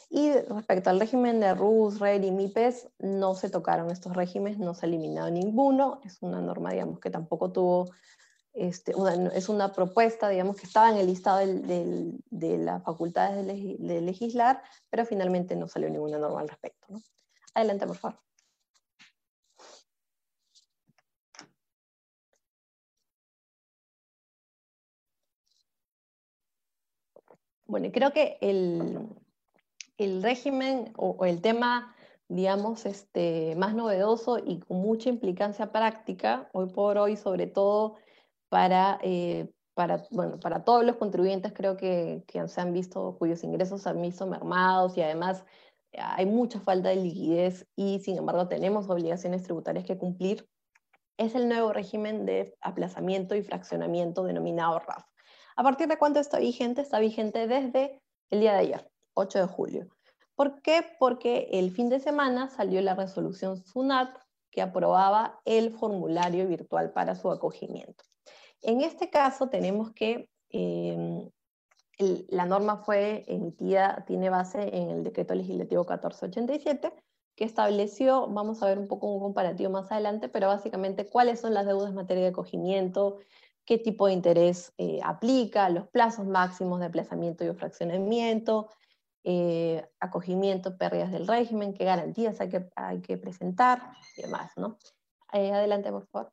Y respecto al régimen de RUS, RER y MIPES, no se tocaron estos regímenes, no se ha eliminado ninguno. Es una norma, digamos, que tampoco tuvo, este, es una propuesta, digamos, que estaba en el listado de las facultades de, legislar, pero finalmente no salió ninguna norma al respecto. Adelante, por favor. Bueno, creo que el, régimen o, el tema, digamos, este, más novedoso y con mucha implicancia práctica, hoy por hoy, sobre todo para, eh, para, bueno, para todos los contribuyentes, creo que, que se han visto, cuyos ingresos se han visto mermados y además hay mucha falta de liquidez y sin embargo tenemos obligaciones tributarias que cumplir, es el nuevo régimen de aplazamiento y fraccionamiento denominado RAF. ¿A partir de cuándo está vigente? Está vigente desde el día de ayer, 8 de julio. ¿Por qué? Porque el fin de semana salió la resolución SUNAT que aprobaba el formulario virtual para su acogimiento. En este caso tenemos que em, la norma fue emitida, tiene base en el decreto legislativo 1487, que estableció, vamos a ver un poco un comparativo más adelante, pero básicamente cuáles son las deudas en materia de acogimiento, qué tipo de interés eh, aplica, los plazos máximos de aplazamiento y fraccionamiento, eh, acogimiento, pérdidas del régimen, qué garantías hay que, hay que presentar y demás, ¿no? Eh, adelante, por favor.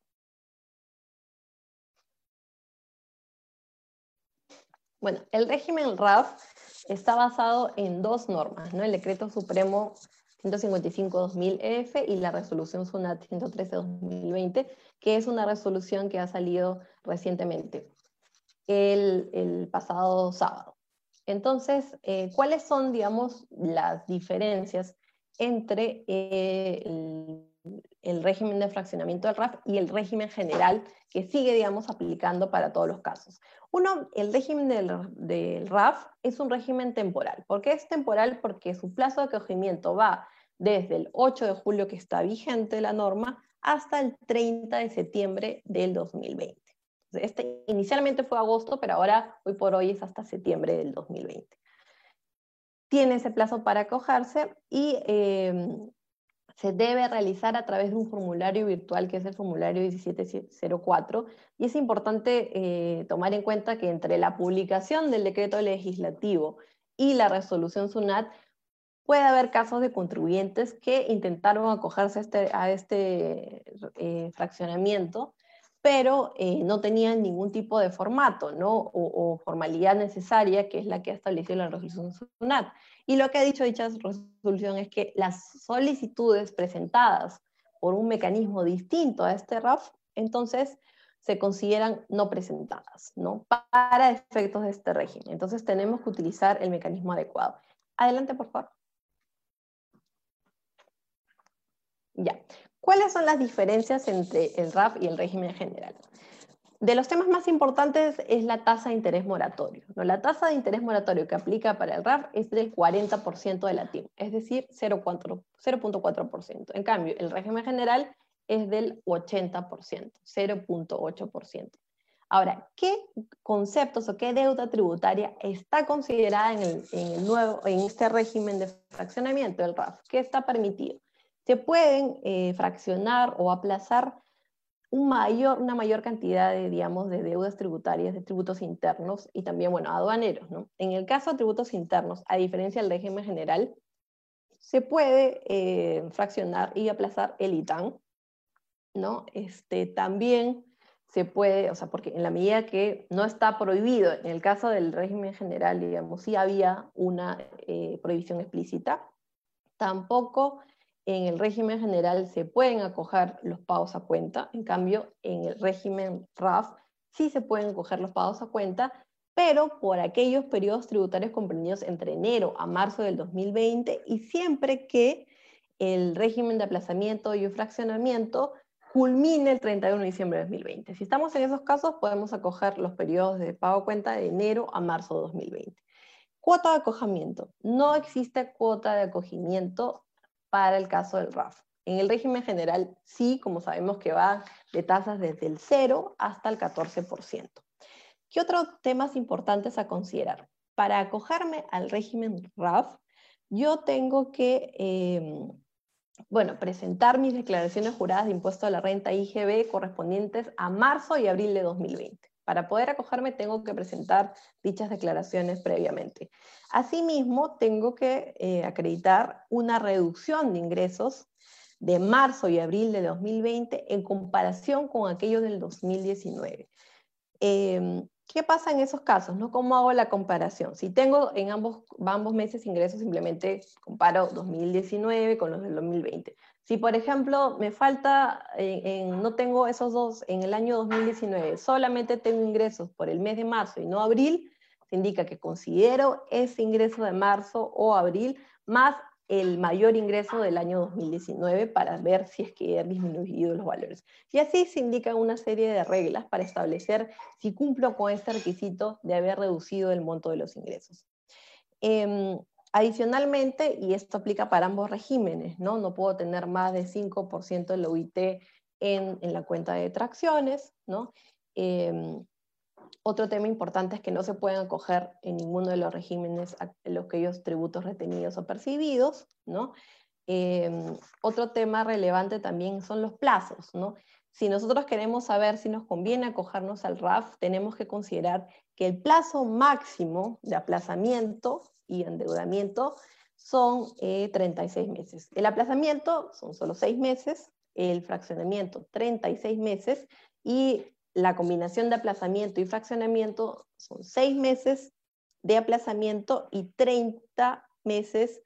Bueno, el régimen RAF está basado en dos normas, ¿no? El Decreto Supremo 155-2000F e y la resolución SUNAT 113-2020, que es una resolución que ha salido recientemente, el, pasado sábado. Entonces, eh, ¿cuáles son, digamos, las diferencias entre eh, el, régimen de fraccionamiento del RAF y el régimen general que sigue, digamos, aplicando para todos los casos? Uno, el régimen del, RAF es un régimen temporal. ¿Por qué es temporal? Porque su plazo de acogimiento va desde el 8 de julio que está vigente la norma hasta el 30 de septiembre del 2020. Este inicialmente fue agosto, pero ahora, hoy por hoy, es hasta septiembre del 2020. Tiene ese plazo para acogerse y em, se debe realizar a través de un formulario virtual que es el formulario 1704 y es importante eh, tomar en cuenta que entre la publicación del decreto legislativo y la resolución SUNAT puede haber casos de contribuyentes que intentaron acogerse a este, a este eh, fraccionamiento pero eh, no tenían ningún tipo de formato ¿no? o, formalidad necesaria, que es la que ha establecido la resolución SUNAT. Y lo que ha dicho dicha resolución es que las solicitudes presentadas por un mecanismo distinto a este RAF, entonces se consideran no presentadas, ¿no? Para efectos de este régimen. Entonces tenemos que utilizar el mecanismo adecuado. Adelante, por favor. Ya. ¿Cuáles son las diferencias entre el RAF y el régimen general? De los temas más importantes es la tasa de interés moratorio. La tasa de interés moratorio que aplica para el RAF es del 40% de la TIM, es decir, 0.4%. En cambio, el régimen general es del 80%, 0.8%. Ahora, ¿qué conceptos o qué deuda tributaria está considerada en, el, en, el nuevo, en este régimen de fraccionamiento del RAF? ¿Qué está permitido? Se pueden eh, fraccionar o aplazar una mayor cantidad de, de deudas tributarias, de tributos internos y también, bueno, aduaneros. ¿no? En el caso de tributos internos, a diferencia del régimen general, se puede eh, fraccionar y aplazar el ITAN, ¿no? Este, también se puede, o sea, porque en la medida que no está prohibido, en el caso del régimen general, digamos, sí había una eh, prohibición explícita, tampoco en el régimen general se pueden acoger los pagos a cuenta, en cambio en el régimen RAF sí se pueden acoger los pagos a cuenta, pero por aquellos periodos tributarios comprendidos entre enero a marzo del 2020 y siempre que el régimen de aplazamiento y fraccionamiento culmine el 31 de diciembre de 2020. Si estamos en esos casos, podemos acoger los periodos de pago a cuenta de enero a marzo de 2020. Cuota de acogimiento. No existe cuota de acogimiento para el caso del RAF. En el régimen general, sí, como sabemos que va de tasas desde el 0 hasta el 14%. ¿Qué otros temas importantes a considerar? Para acogerme al régimen RAF, yo tengo que, em, bueno, presentar mis declaraciones juradas de impuesto a la renta IGB correspondientes a marzo y abril de 2020. Para poder acogerme tengo que presentar dichas declaraciones previamente. Asimismo, tengo que eh, acreditar una reducción de ingresos de marzo y abril de 2020 en comparación con aquellos del 2019. Em, ¿Qué pasa en esos casos? ¿no? ¿Cómo hago la comparación? Si tengo en ambos, ambos meses ingresos, simplemente comparo 2019 con los del 2020. Si, por ejemplo, me falta, no tengo esos dos en el año 2019, solamente tengo ingresos por el mes de marzo y no abril, se indica que considero ese ingreso de marzo o abril más el mayor ingreso del año 2019 para ver si es que han disminuido los valores. Y así se indica una serie de reglas para establecer si cumplo con este requisito de haber reducido el monto de los ingresos. Em, Adicionalmente, y esto aplica para ambos regímenes, ¿no? No puedo tener más de 5% de la UIT en, la cuenta de tracciones, ¿no? Em, otro tema importante es que no se pueden acoger en ninguno de los regímenes los que ellos tributos retenidos o percibidos, ¿no? em, otro tema relevante también son los plazos, ¿no? Si nosotros queremos saber si nos conviene acogernos al RAF, tenemos que considerar que el plazo máximo de aplazamiento y endeudamiento son 36 eh, meses. El aplazamiento son solo 6 meses, el fraccionamiento 36 meses y la combinación de aplazamiento y fraccionamiento son 6 meses de aplazamiento y 30 meses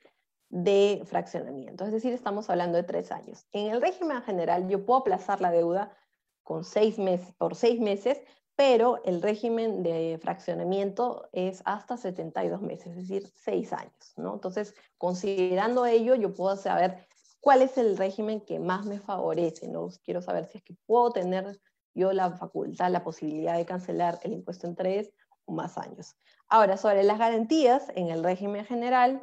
de fraccionamiento. Es decir, estamos hablando de 3 años. En el régimen general yo puedo aplazar la deuda con seis meses, por 6 meses, pero el régimen de fraccionamiento es hasta 72 meses, es decir, 6 años. ¿no? Entonces, considerando ello, yo puedo saber cuál es el régimen que más me favorece. ¿no? Quiero saber si es que puedo tener yo la facultad, la posibilidad de cancelar el impuesto en tres o más años. Ahora, sobre las garantías, en el régimen general,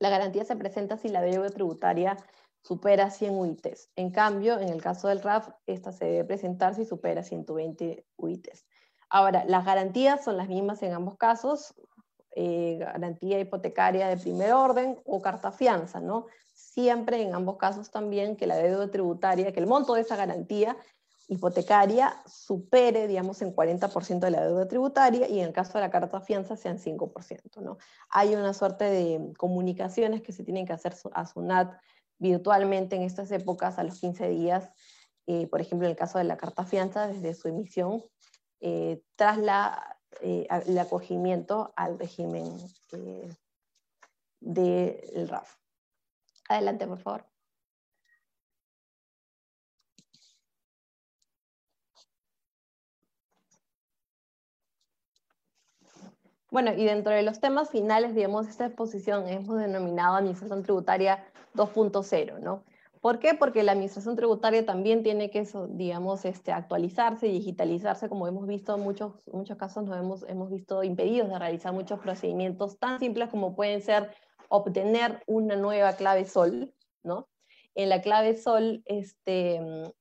la garantía se presenta si la deuda tributaria supera 100 UITs. En cambio, en el caso del RAF, esta se debe presentar si supera 120 UITs. Ahora, las garantías son las mismas en ambos casos, eh, garantía hipotecaria de primer orden o carta fianza, ¿no? Siempre en ambos casos también que la deuda tributaria, que el monto de esa garantía hipotecaria supere, digamos, en 40% de la deuda tributaria y en el caso de la carta fianza sean 5%, ¿no? Hay una suerte de comunicaciones que se tienen que hacer a SUNAT virtualmente en estas épocas a los 15 días, eh, por ejemplo, en el caso de la carta fianza, desde su emisión, eh, tras la, eh, el acogimiento al régimen del RAF. Adelante, por favor. Bueno, y dentro de los temas finales, digamos, esta exposición hemos denominado Administración Tributaria 2.0, ¿no? ¿Por qué? Porque la administración tributaria también tiene que, digamos, este, actualizarse y digitalizarse, como hemos visto en muchos, muchos casos, nos hemos, hemos visto impedidos de realizar muchos procedimientos tan simples como pueden ser obtener una nueva clave SOL, ¿no? En la clave SOL, este,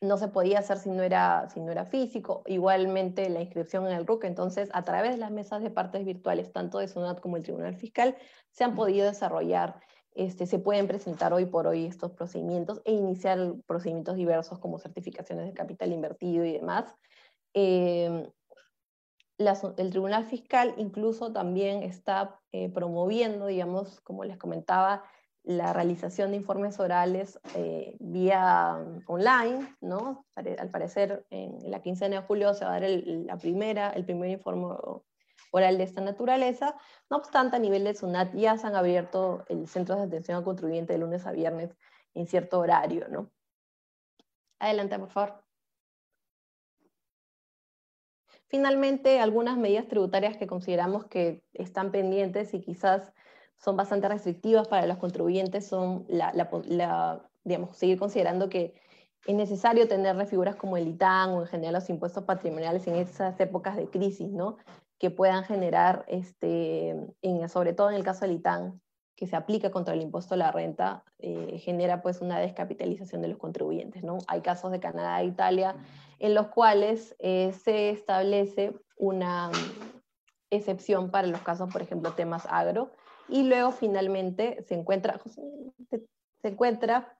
no se podía hacer si no, era, si no era físico, igualmente la inscripción en el RUC, entonces a través de las mesas de partes virtuales, tanto de SUNAT como el Tribunal Fiscal, se han podido desarrollar, este, se pueden presentar hoy por hoy estos procedimientos e iniciar procedimientos diversos como certificaciones de capital invertido y demás. Eh, el Tribunal Fiscal incluso también está eh, promoviendo, digamos, como les comentaba, la realización de informes orales eh, vía online, ¿no? Al parecer, en la quincena de julio se va a dar el, la primera, el primer informe oral de esta naturaleza. No obstante, a nivel de SUNAT ya se han abierto el centro de atención al contribuyente de lunes a viernes en cierto horario, ¿no? Adelante, por favor. Finalmente, algunas medidas tributarias que consideramos que están pendientes y quizás son bastante restrictivas para los contribuyentes son la, digamos, seguir considerando que es necesario tener figuras como el ITAN o en general los impuestos patrimoniales en esas épocas de crisis, ¿no? Que puedan generar, este, en, sobre todo en el caso del ITAN, que se aplica contra el impuesto a la renta, eh, genera pues una descapitalización de los contribuyentes, ¿no? Hay casos de Canadá e Italia en los cuales eh, se establece una excepción para los casos, por ejemplo, temas agro, y luego finalmente se encuentra, se encuentra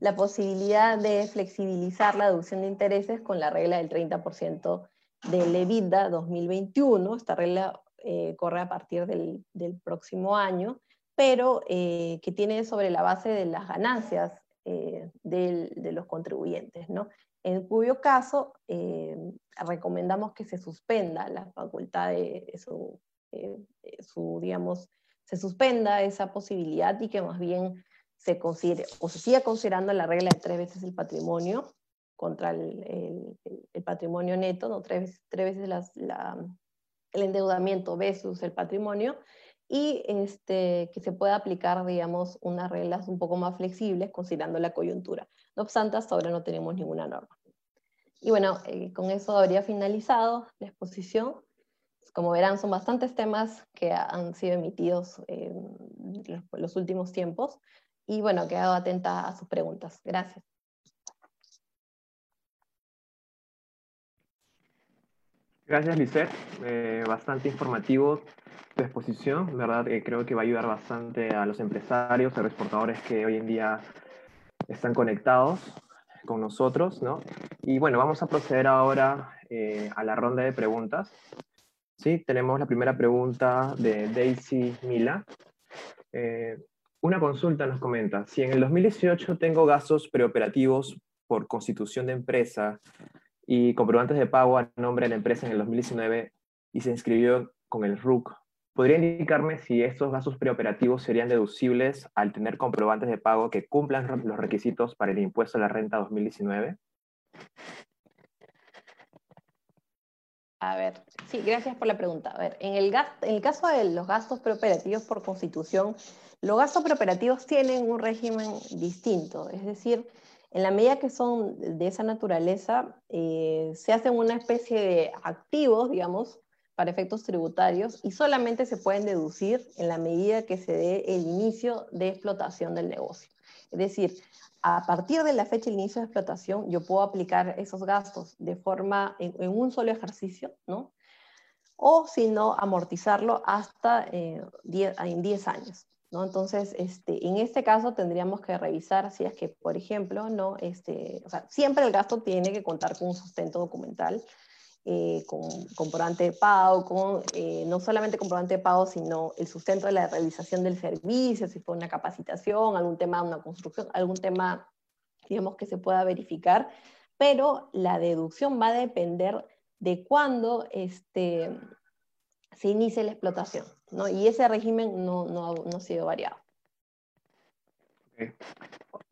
la posibilidad de flexibilizar la deducción de intereses con la regla del 30% del EBITDA 2021. Esta regla eh, corre a partir del, del próximo año, pero eh, que tiene sobre la base de las ganancias eh, de los contribuyentes, ¿no? En cuyo caso recomendamos que se suspenda la facultad de su, su digamos, se suspenda esa posibilidad y que más bien se considere o se siga considerando la regla de tres veces el patrimonio contra el, el, patrimonio neto, ¿no? tres, tres veces las, la, el endeudamiento versus el patrimonio, y este, que se pueda aplicar, digamos, unas reglas un poco más flexibles considerando la coyuntura. No obstante, hasta ahora no tenemos ninguna norma. Y bueno, eh, con eso habría finalizado la exposición como verán, son bastantes temas que han sido emitidos en los últimos tiempos. Y bueno, quedo atenta a sus preguntas. Gracias. Gracias, Lisette. Eh, bastante informativo tu exposición, ¿verdad? Eh, creo que va a ayudar bastante a los empresarios, a los exportadores que hoy en día están conectados con nosotros, ¿no? Y bueno, vamos a proceder ahora eh, a la ronda de preguntas. Sí, tenemos la primera pregunta de Daisy Mila. Eh, una consulta nos comenta, si en el 2018 tengo gastos preoperativos por constitución de empresa y comprobantes de pago a nombre de la empresa en el 2019 y se inscribió con el RUC, ¿podría indicarme si estos gastos preoperativos serían deducibles al tener comprobantes de pago que cumplan los requisitos para el impuesto a la renta 2019? A ver, sí, gracias por la pregunta. A ver, en el, caso de los gastos preoperativos por constitución, los gastos preoperativos tienen un régimen distinto, es decir, en la medida que son de esa naturaleza, eh, se hacen una especie de activos, digamos, para efectos tributarios y solamente se pueden deducir en la medida que se dé el inicio de explotación del negocio. Es decir, a partir de la fecha del inicio de explotación, yo puedo aplicar esos gastos de forma en, un solo ejercicio, ¿no? O si no, amortizarlo hasta eh, en 10 años. ¿No? Entonces, este, en este caso tendríamos que revisar si es que, por ejemplo, ¿no? este, o sea, siempre el gasto tiene que contar con un sustento documental, eh, con comprobante de pago, eh, no solamente comprobante de pago, sino el sustento de la realización del servicio, si fue una capacitación, algún tema, una construcción, algún tema, digamos, que se pueda verificar, pero la deducción va a depender de cuándo este, se inicie la explotación, ¿no? Y ese régimen no, no, no ha sido variado.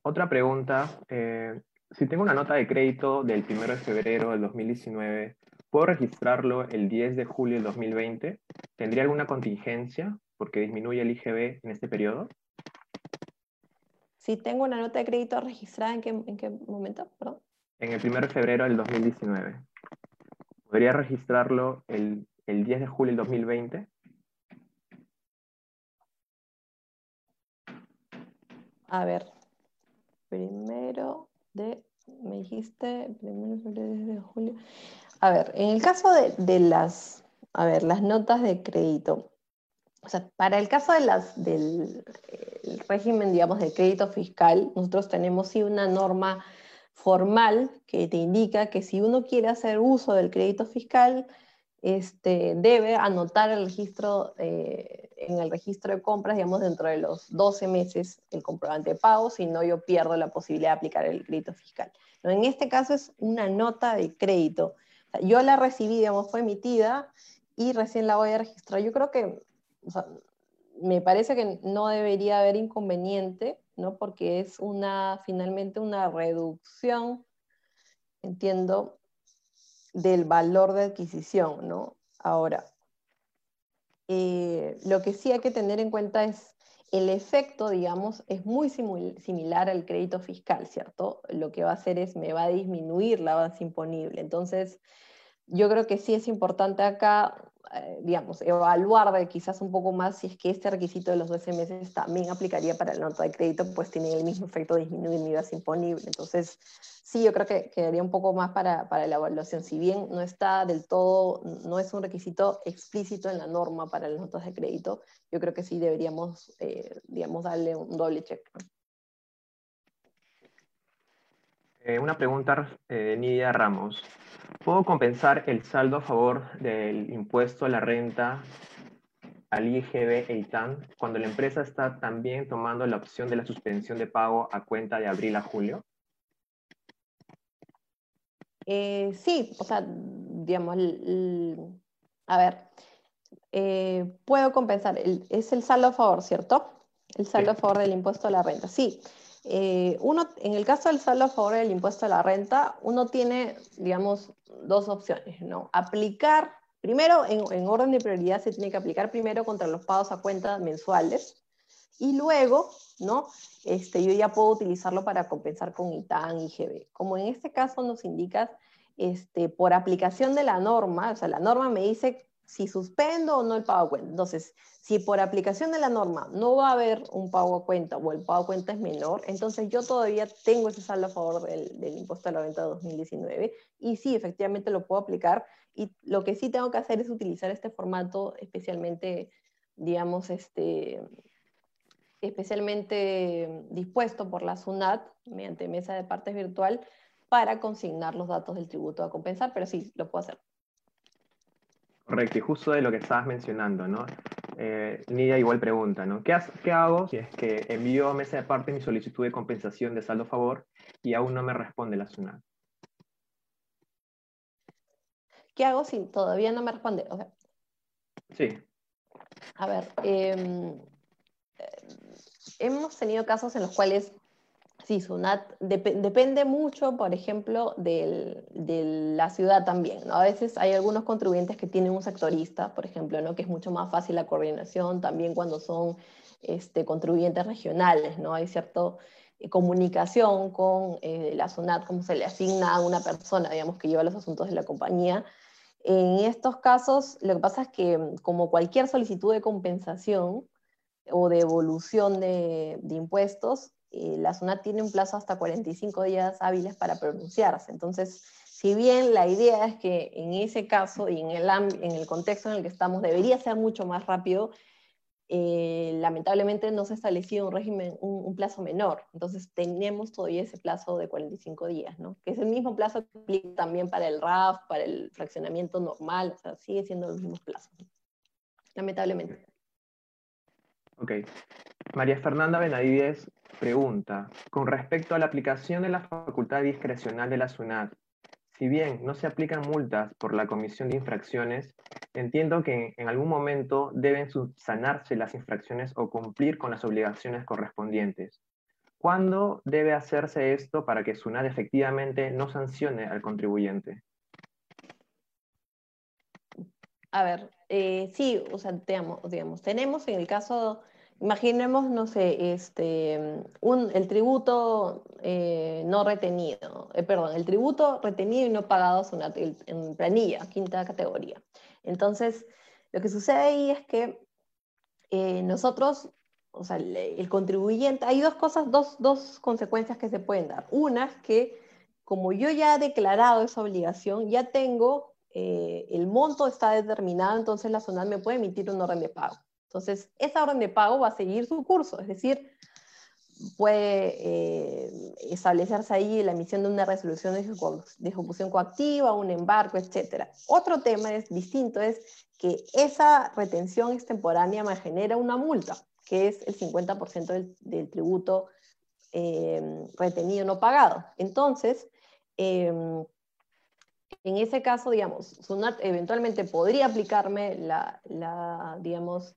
Otra pregunta, eh, si tengo una nota de crédito del 1 de febrero del 2019 ¿Puedo registrarlo el 10 de julio del 2020? ¿Tendría alguna contingencia porque disminuye el IGB en este periodo? Si tengo una nota de crédito registrada, ¿en qué, en qué momento? En el 1 de febrero del 2019. ¿Podría registrarlo el, el 10 de julio del 2020? A ver, primero de, me dijiste, primero de julio. A ver, en el caso de, las, a ver, las notas de crédito, o sea, para el caso de las, del régimen, digamos, de crédito fiscal, nosotros tenemos sí una norma formal que te indica que si uno quiere hacer uso del crédito fiscal, este, debe anotar el registro, eh, en el registro de compras, digamos, dentro de los 12 meses el comprobante de pago, si no yo pierdo la posibilidad de aplicar el crédito fiscal. en este caso es una nota de crédito yo la recibí, digamos, fue emitida y recién la voy a registrar. Yo creo que, me parece que no debería haber inconveniente, ¿no? Porque es una, finalmente una reducción, entiendo, del valor de adquisición, ¿no? Ahora, eh, lo que sí hay que tener en cuenta es el efecto, digamos, es muy similar al crédito fiscal, ¿cierto? Lo que va a hacer es, me va a disminuir la base imponible. Entonces, yo creo que sí es importante acá, eh, digamos, evaluar quizás un poco más si es que este requisito de los 12 meses también aplicaría para la nota de crédito, pues tiene el mismo efecto de disminuir mi base imponible. Entonces, sí, yo creo que quedaría un poco más para, para la evaluación. Si bien no está del todo, no es un requisito explícito en la norma para las notas de crédito, yo creo que sí deberíamos, eh, digamos, darle un doble check. Eh, una pregunta de Nidia Ramos. ¿Puedo compensar el saldo a favor del impuesto a la renta al IGB e ITAN cuando la empresa está también tomando la opción de la suspensión de pago a cuenta de abril a julio? Eh, sí, o sea, digamos, a ver, eh, puedo compensar, es el saldo a favor, ¿cierto? El saldo a favor del impuesto a la renta, sí. Eh, uno, en el caso del saldo a favor del impuesto a la renta, uno tiene, digamos, dos opciones, ¿no? Aplicar, primero, en, orden de prioridad, se tiene que aplicar primero contra los pagos a cuenta mensuales y luego, ¿no? Este, yo ya puedo utilizarlo para compensar con ITAN y GB. Como en este caso nos indicas, este, por aplicación de la norma, o sea, la norma me dice si suspendo o no el pago a cuenta. Entonces, si por aplicación de la norma no va a haber un pago a cuenta o el pago a cuenta es menor, entonces yo todavía tengo ese saldo a favor del, del impuesto a la venta de 2019 y sí, efectivamente lo puedo aplicar y lo que sí tengo que hacer es utilizar este formato especialmente, digamos, este, especialmente dispuesto por la SUNAT mediante mesa de partes virtual para consignar los datos del tributo a compensar, pero sí, lo puedo hacer. Correcto, y justo de lo que estabas mencionando, ¿no? Eh, Nidia igual pregunta, ¿no? ¿Qué, ¿Qué, hago si es que envío a mesa de parte mi solicitud de compensación de saldo a favor y aún no me responde la SUNAT? ¿Qué hago si todavía no me responde? sí. A ver, em, hemos tenido casos en los cuales Sí, SUNAT depende mucho, por ejemplo, de la ciudad también. A veces hay algunos contribuyentes que tienen un sectorista, por ejemplo, ¿no? que es mucho más fácil la coordinación, también cuando son este, contribuyentes regionales, ¿no? hay cierta eh, comunicación con eh, la SUNAT, como se le asigna a una persona, digamos, que lleva los asuntos de la compañía. En estos casos, lo que pasa es que, como cualquier solicitud de compensación o de evolución de impuestos, eh, la SUNAT tiene un plazo hasta 45 días hábiles para pronunciarse. Entonces, si bien la idea es que en ese caso y en el, contexto en el que estamos debería ser mucho más rápido, eh, lamentablemente no se ha establecido un régimen, un, plazo menor. Entonces tenemos todavía ese plazo de 45 días, ¿no? que es el mismo plazo que aplica también para el RAF, para el fraccionamiento normal, o sea, sigue siendo los mismos plazos, lamentablemente. Ok. María Fernanda Benavides pregunta, con respecto a la aplicación de la facultad discrecional de la SUNAT, si bien no se aplican multas por la comisión de infracciones, entiendo que en algún momento deben subsanarse las infracciones o cumplir con las obligaciones correspondientes. ¿Cuándo debe hacerse esto para que SUNAT efectivamente no sancione al contribuyente? A ver, eh, sí, o sea, digamos, tenemos en el caso Imaginemos, no sé, este, un, el tributo eh, no retenido, eh, perdón, el tributo retenido y no pagado en planilla, quinta categoría. Entonces, lo que sucede ahí es que nosotros, o sea, el, contribuyente, hay dos cosas, dos, dos consecuencias que se pueden dar. Una es que como yo ya he declarado esa obligación, ya tengo, el monto está determinado, entonces la zona me puede emitir un orden de pago. Entonces, esa orden de pago va a seguir su curso, es decir, puede eh, establecerse ahí la emisión de una resolución de, ejecución coactiva, un embargo, etc. Otro tema es distinto, es que esa retención extemporánea me genera una multa, que es el 50% del, tributo eh, retenido no pagado. Entonces, em, en ese caso, digamos, SUNAT eventualmente podría aplicarme la, la digamos,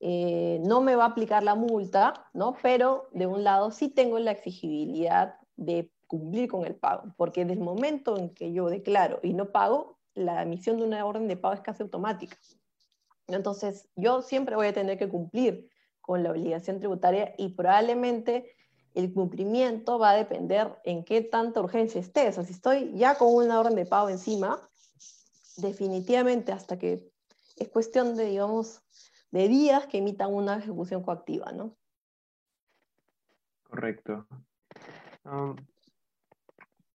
eh, no me va a aplicar la multa, ¿no? Pero de un lado sí tengo la exigibilidad de cumplir con el pago, porque desde el momento en que yo declaro y no pago, la emisión de una orden de pago es casi automática. Entonces, yo siempre voy a tener que cumplir con la obligación tributaria y probablemente el cumplimiento va a depender en qué tanta urgencia esté. O sea, si estoy ya con una orden de pago encima, definitivamente hasta que es cuestión de, digamos, de días que emitan una ejecución coactiva, ¿no? Correcto. Um,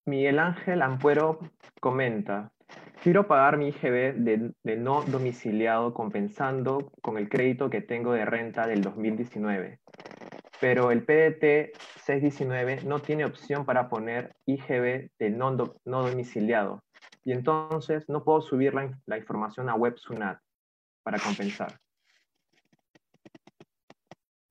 Miguel Ángel Ampuero comenta, quiero pagar mi IGB de, de, no domiciliado compensando con el crédito que tengo de renta del 2019, pero el PDT 619 no tiene opción para poner IGB de no, domiciliado y entonces no puedo subir la, la información a WebSunat para compensar.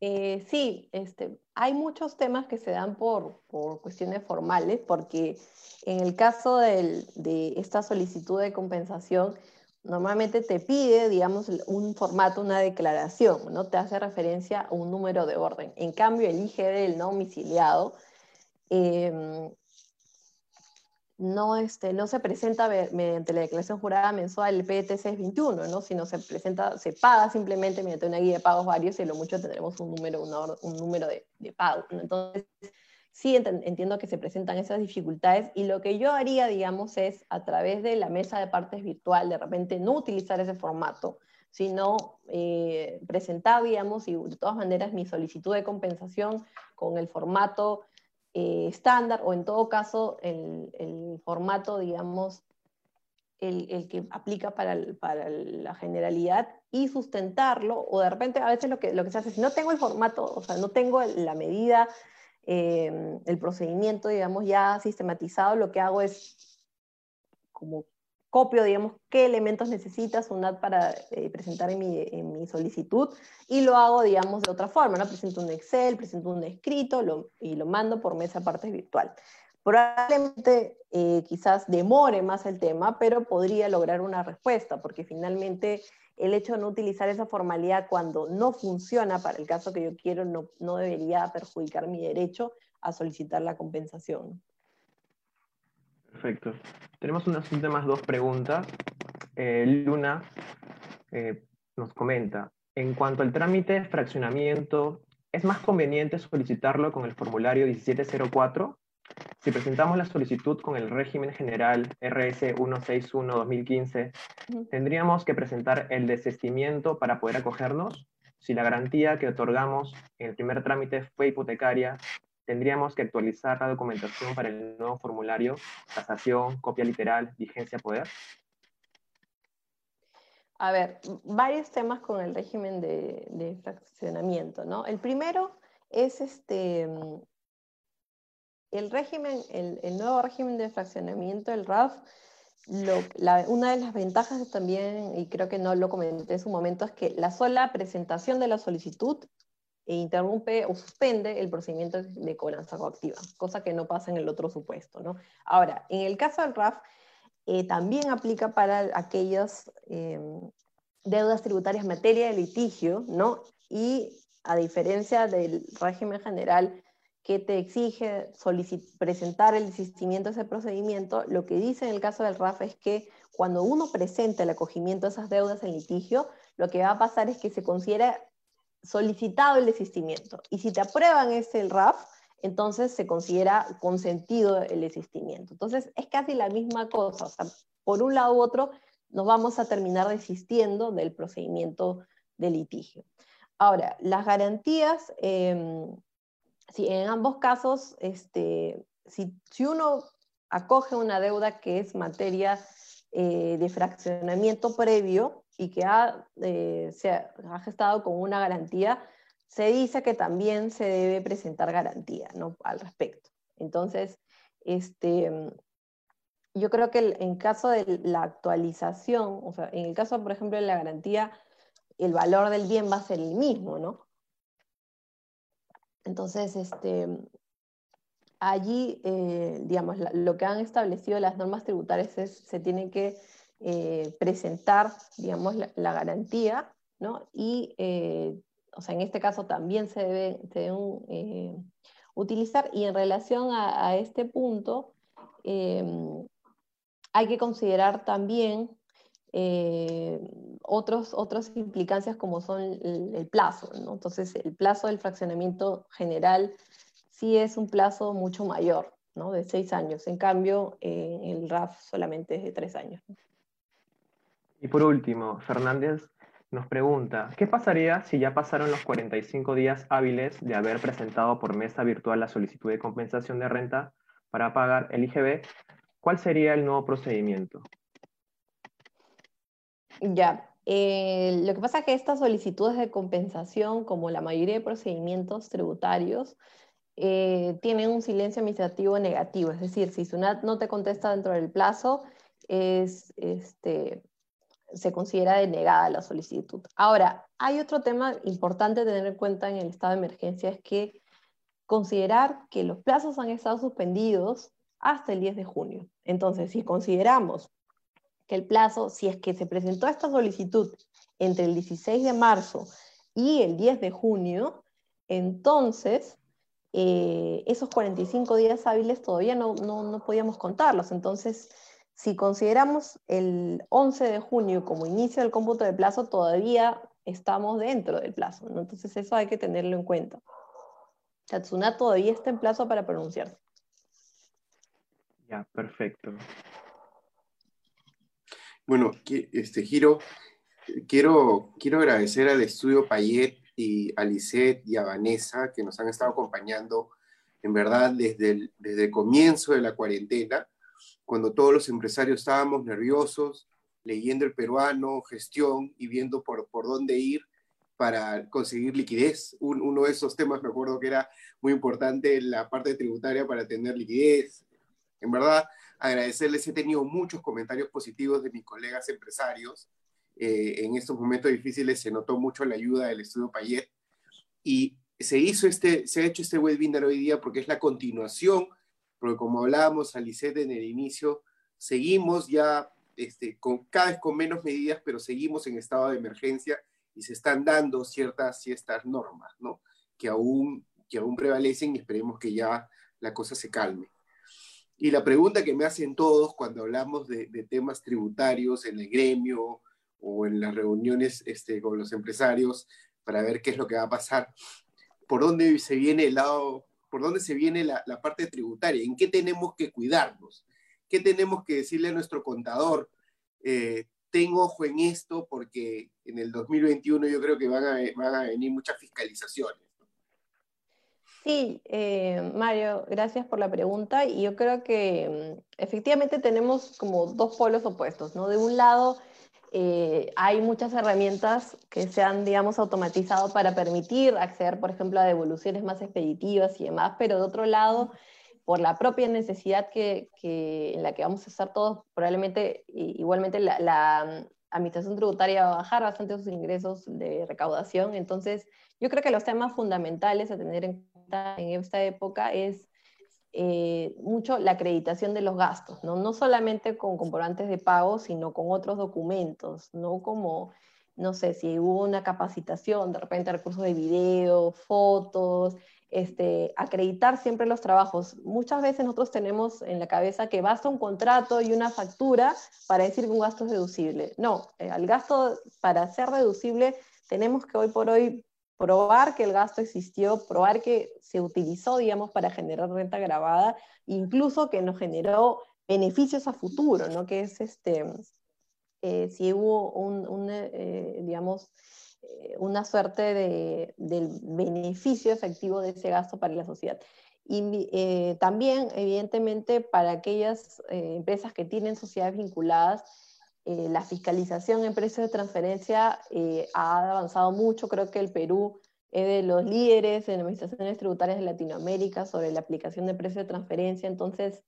Eh, sí, este, hay muchos temas que se dan por, por cuestiones formales, porque en el caso de esta solicitud de compensación, normalmente te pide, digamos, un formato, una declaración, ¿no? Te hace referencia a un número de orden. En cambio, el IGD del no domiciliado em, no, este, no se presenta mediante la declaración jurada mensual el PET 621, ¿no? sino se presenta, se paga simplemente mediante una guía de pagos varios y lo mucho tendremos un número, un número de, de pago. Entonces, sí entiendo que se presentan esas dificultades y lo que yo haría, digamos, es a través de la mesa de partes virtual, de repente no utilizar ese formato, sino eh, presentar, digamos, y de todas maneras mi solicitud de compensación con el formato eh, estándar o en todo caso el, formato, digamos, el, que aplica para, para, la generalidad y sustentarlo, o de repente a veces lo que, lo que se hace, si no tengo el formato, o sea, no tengo la medida, eh, el procedimiento, digamos, ya sistematizado, lo que hago es como copio, digamos, qué elementos necesita SUNAT para eh, presentar en mi, en mi, solicitud y lo hago, digamos, de otra forma, ¿no? Presento un Excel, presento un escrito y lo mando por mesa partes virtual. Probablemente eh, quizás demore más el tema, pero podría lograr una respuesta, porque finalmente el hecho de no utilizar esa formalidad cuando no funciona para el caso que yo quiero no, debería perjudicar mi derecho a solicitar la compensación. Perfecto. Tenemos unas últimas dos preguntas. Eh, Luna eh, nos comenta, en cuanto al trámite de fraccionamiento, ¿es más conveniente solicitarlo con el formulario 1704? Si presentamos la solicitud con el régimen general RS 161-2015, ¿tendríamos que presentar el desistimiento para poder acogernos? Si la garantía que otorgamos en el primer trámite fue hipotecaria, tendríamos que actualizar la documentación para el nuevo formulario, tasación, copia literal, vigencia, poder. A ver, varios temas con el régimen de, fraccionamiento, ¿no? El primero es este, el régimen, el, nuevo régimen de fraccionamiento, el RAF, una de las ventajas también, y creo que no lo comenté en su momento, es que la sola presentación de la solicitud interrumpe o suspende el procedimiento de cobranza coactiva, cosa que no pasa en el otro supuesto. ¿no? Ahora, en el caso del RAF, eh, también aplica para aquellas eh, deudas tributarias materia de litigio, ¿no? y a diferencia del régimen general que te exige presentar el desistimiento de ese procedimiento, lo que dice en el caso del RAF es que cuando uno presenta el acogimiento de esas deudas en litigio, lo que va a pasar es que se considera solicitado el desistimiento. Y si te aprueban ese RAF, entonces se considera consentido el desistimiento. Entonces es casi la misma cosa. O sea, por un lado u otro, nos vamos a terminar desistiendo del procedimiento de litigio. Ahora, las garantías, em, si en ambos casos, este, si, si, uno acoge una deuda que es materia eh, de fraccionamiento previo, y que ha, eh, se ha, gestado con una garantía, se dice que también se debe presentar garantía ¿no? al respecto. Entonces, este, yo creo que en caso de la actualización, o sea, en el caso, por ejemplo, de la garantía, el valor del bien va a ser el mismo, ¿no? Entonces, este, allí, eh, digamos, lo que han establecido las normas tributarias es, se tiene que eh, presentar, digamos, la, garantía, ¿no? Y, eh, o sea, en este caso también se debe, eh, utilizar. Y en relación a, este punto, em, hay que considerar también otros, otras implicancias como son el, plazo, ¿no? Entonces, el plazo del fraccionamiento general sí es un plazo mucho mayor, ¿no? De seis años. En cambio, el RAF solamente es de tres años. Y por último, Fernández nos pregunta, ¿qué pasaría si ya pasaron los 45 días hábiles de haber presentado por mesa virtual la solicitud de compensación de renta para pagar el IGB? ¿Cuál sería el nuevo procedimiento? Ya, eh, lo que pasa es que estas solicitudes de compensación, como la mayoría de procedimientos tributarios, eh, tienen un silencio administrativo negativo, es decir, si SUNAT no te contesta dentro del plazo, es, este, se considera denegada la solicitud. Ahora, hay otro tema importante tener en cuenta en el estado de emergencia, es que considerar que los plazos han estado suspendidos hasta el 10 de junio. Entonces, si consideramos que el plazo, si es que se presentó esta solicitud entre el 16 de marzo y el 10 de junio, entonces eh, esos 45 días hábiles todavía no, no, no podíamos contarlos. Entonces, si consideramos el 11 de junio como inicio del cómputo de plazo, todavía estamos dentro del plazo. Entonces eso hay que tenerlo en cuenta. Tatsunat todavía está en plazo para pronunciarse. Ya, perfecto. Bueno, este Giro, quiero, quiero agradecer al estudio Payet y a Lisette y a Vanessa que nos han estado acompañando, en verdad, desde el, desde comienzo de la cuarentena, cuando todos los empresarios estábamos nerviosos, leyendo el peruano, gestión y viendo por, por dónde ir para conseguir liquidez. uno de esos temas me acuerdo que era muy importante la parte tributaria para tener liquidez. En verdad, agradecerles, he tenido muchos comentarios positivos de mis colegas empresarios. Eh, en estos momentos difíciles se notó mucho la ayuda del estudio Payet y se hizo este, se ha hecho este webinar hoy día porque es la continuación, porque como hablábamos, Alicet en el inicio, seguimos ya este, con, cada vez con menos medidas, pero seguimos en estado de emergencia y se están dando ciertas, ciertas normas, ¿no? Que aún, que aún prevalecen y esperemos que ya la cosa se calme. Y la pregunta que me hacen todos cuando hablamos de, temas tributarios en el gremio o en las reuniones este, con los empresarios para ver qué es lo que va a pasar, por dónde se viene el lado, por dónde se viene la, parte tributaria, en qué tenemos que cuidarnos, qué tenemos que decirle a nuestro contador, eh, tengo ojo en esto porque en el 2021 yo creo que a, van a venir muchas fiscalizaciones. Sí, eh, Mario, gracias por la pregunta. Y yo creo que mm, efectivamente tenemos como dos polos opuestos, ¿no? De un lado, eh, hay muchas herramientas que se han, digamos, automatizado para permitir acceder, por ejemplo, a devoluciones más expeditivas y demás, pero de otro lado, por la propia necesidad que, en la que vamos a estar todos, probablemente igualmente la, la, mm, administración tributaria va a bajar bastante sus ingresos de recaudación. Entonces, yo creo que los temas fundamentales a tener en en esta época es eh, mucho la acreditación de los gastos, ¿no? no solamente con comprobantes de pago, sino con otros documentos, no como, no sé, si hubo una capacitación, de repente recursos de video, fotos, este, acreditar siempre los trabajos. Muchas veces nosotros tenemos en la cabeza que basta un contrato y una factura para decir que un gasto es deducible. No, eh, al gasto para ser deducible tenemos que hoy por hoy probar que el gasto existió, probar que se utilizó, digamos, para generar renta grabada, incluso que nos generó beneficios a futuro, ¿no? Que es este, eh, si hubo un, eh, digamos, eh, una suerte de, del beneficio efectivo de ese gasto para la sociedad. Y también, evidentemente, para aquellas empresas que tienen sociedades vinculadas, la fiscalización en precios de transferencia ha avanzado mucho. Creo que el Perú es de los líderes en administraciones tributarias de Latinoamérica sobre la aplicación de precios de transferencia. Entonces,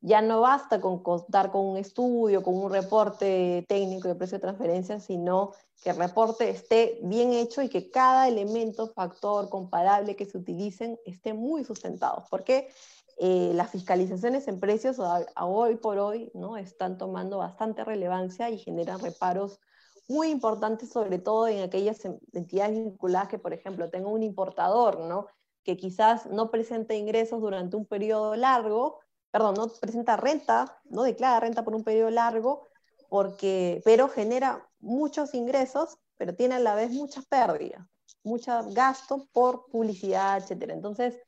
ya no basta con contar con un estudio, con un reporte técnico de precio de transferencia, sino que el reporte esté bien hecho y que cada elemento, factor comparable que se utilicen esté muy sustentado. Porque eh, las fiscalizaciones en precios a, hoy por hoy ¿no? están tomando bastante relevancia y generan reparos muy importantes, sobre todo en aquellas entidades vinculadas que, por ejemplo, tenga un importador, ¿no? que quizás no presente ingresos durante un periodo largo, perdón, no presenta renta, no declara renta por un periodo largo, porque, pero genera muchos ingresos, pero tiene a la vez muchas pérdidas, mucho gasto por publicidad, etc. Entonces,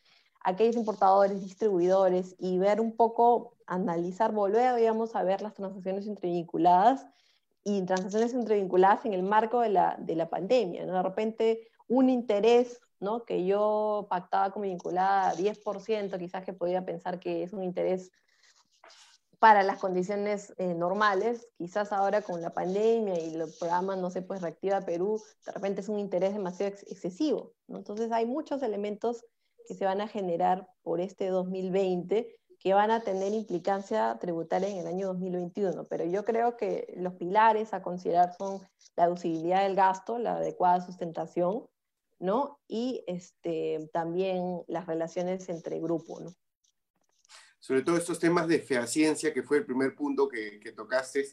aquellos importadores, distribuidores, y ver un poco, analizar, volver, digamos, a ver las transacciones entrevinculadas y transacciones entrevinculadas en el marco de la, de la pandemia. ¿no? De repente, un interés ¿no? que yo pactaba como vinculada 10%, quizás que podía pensar que es un interés para las condiciones eh, normales, quizás ahora con la pandemia y el programa, no sé, pues Reactiva Perú, de repente es un interés demasiado excesivo. Entonces hay muchos elementos que se van a generar por este 2020 que van a tener implicancia tributaria en el año 2021. Pero yo creo que los pilares a considerar son la deducibilidad del gasto, la adecuada sustentación, ¿no? Y este, también las relaciones entre grupos, ¿no? Sobre todo estos temas de fehaciencia, que fue el primer punto que, que tocaste,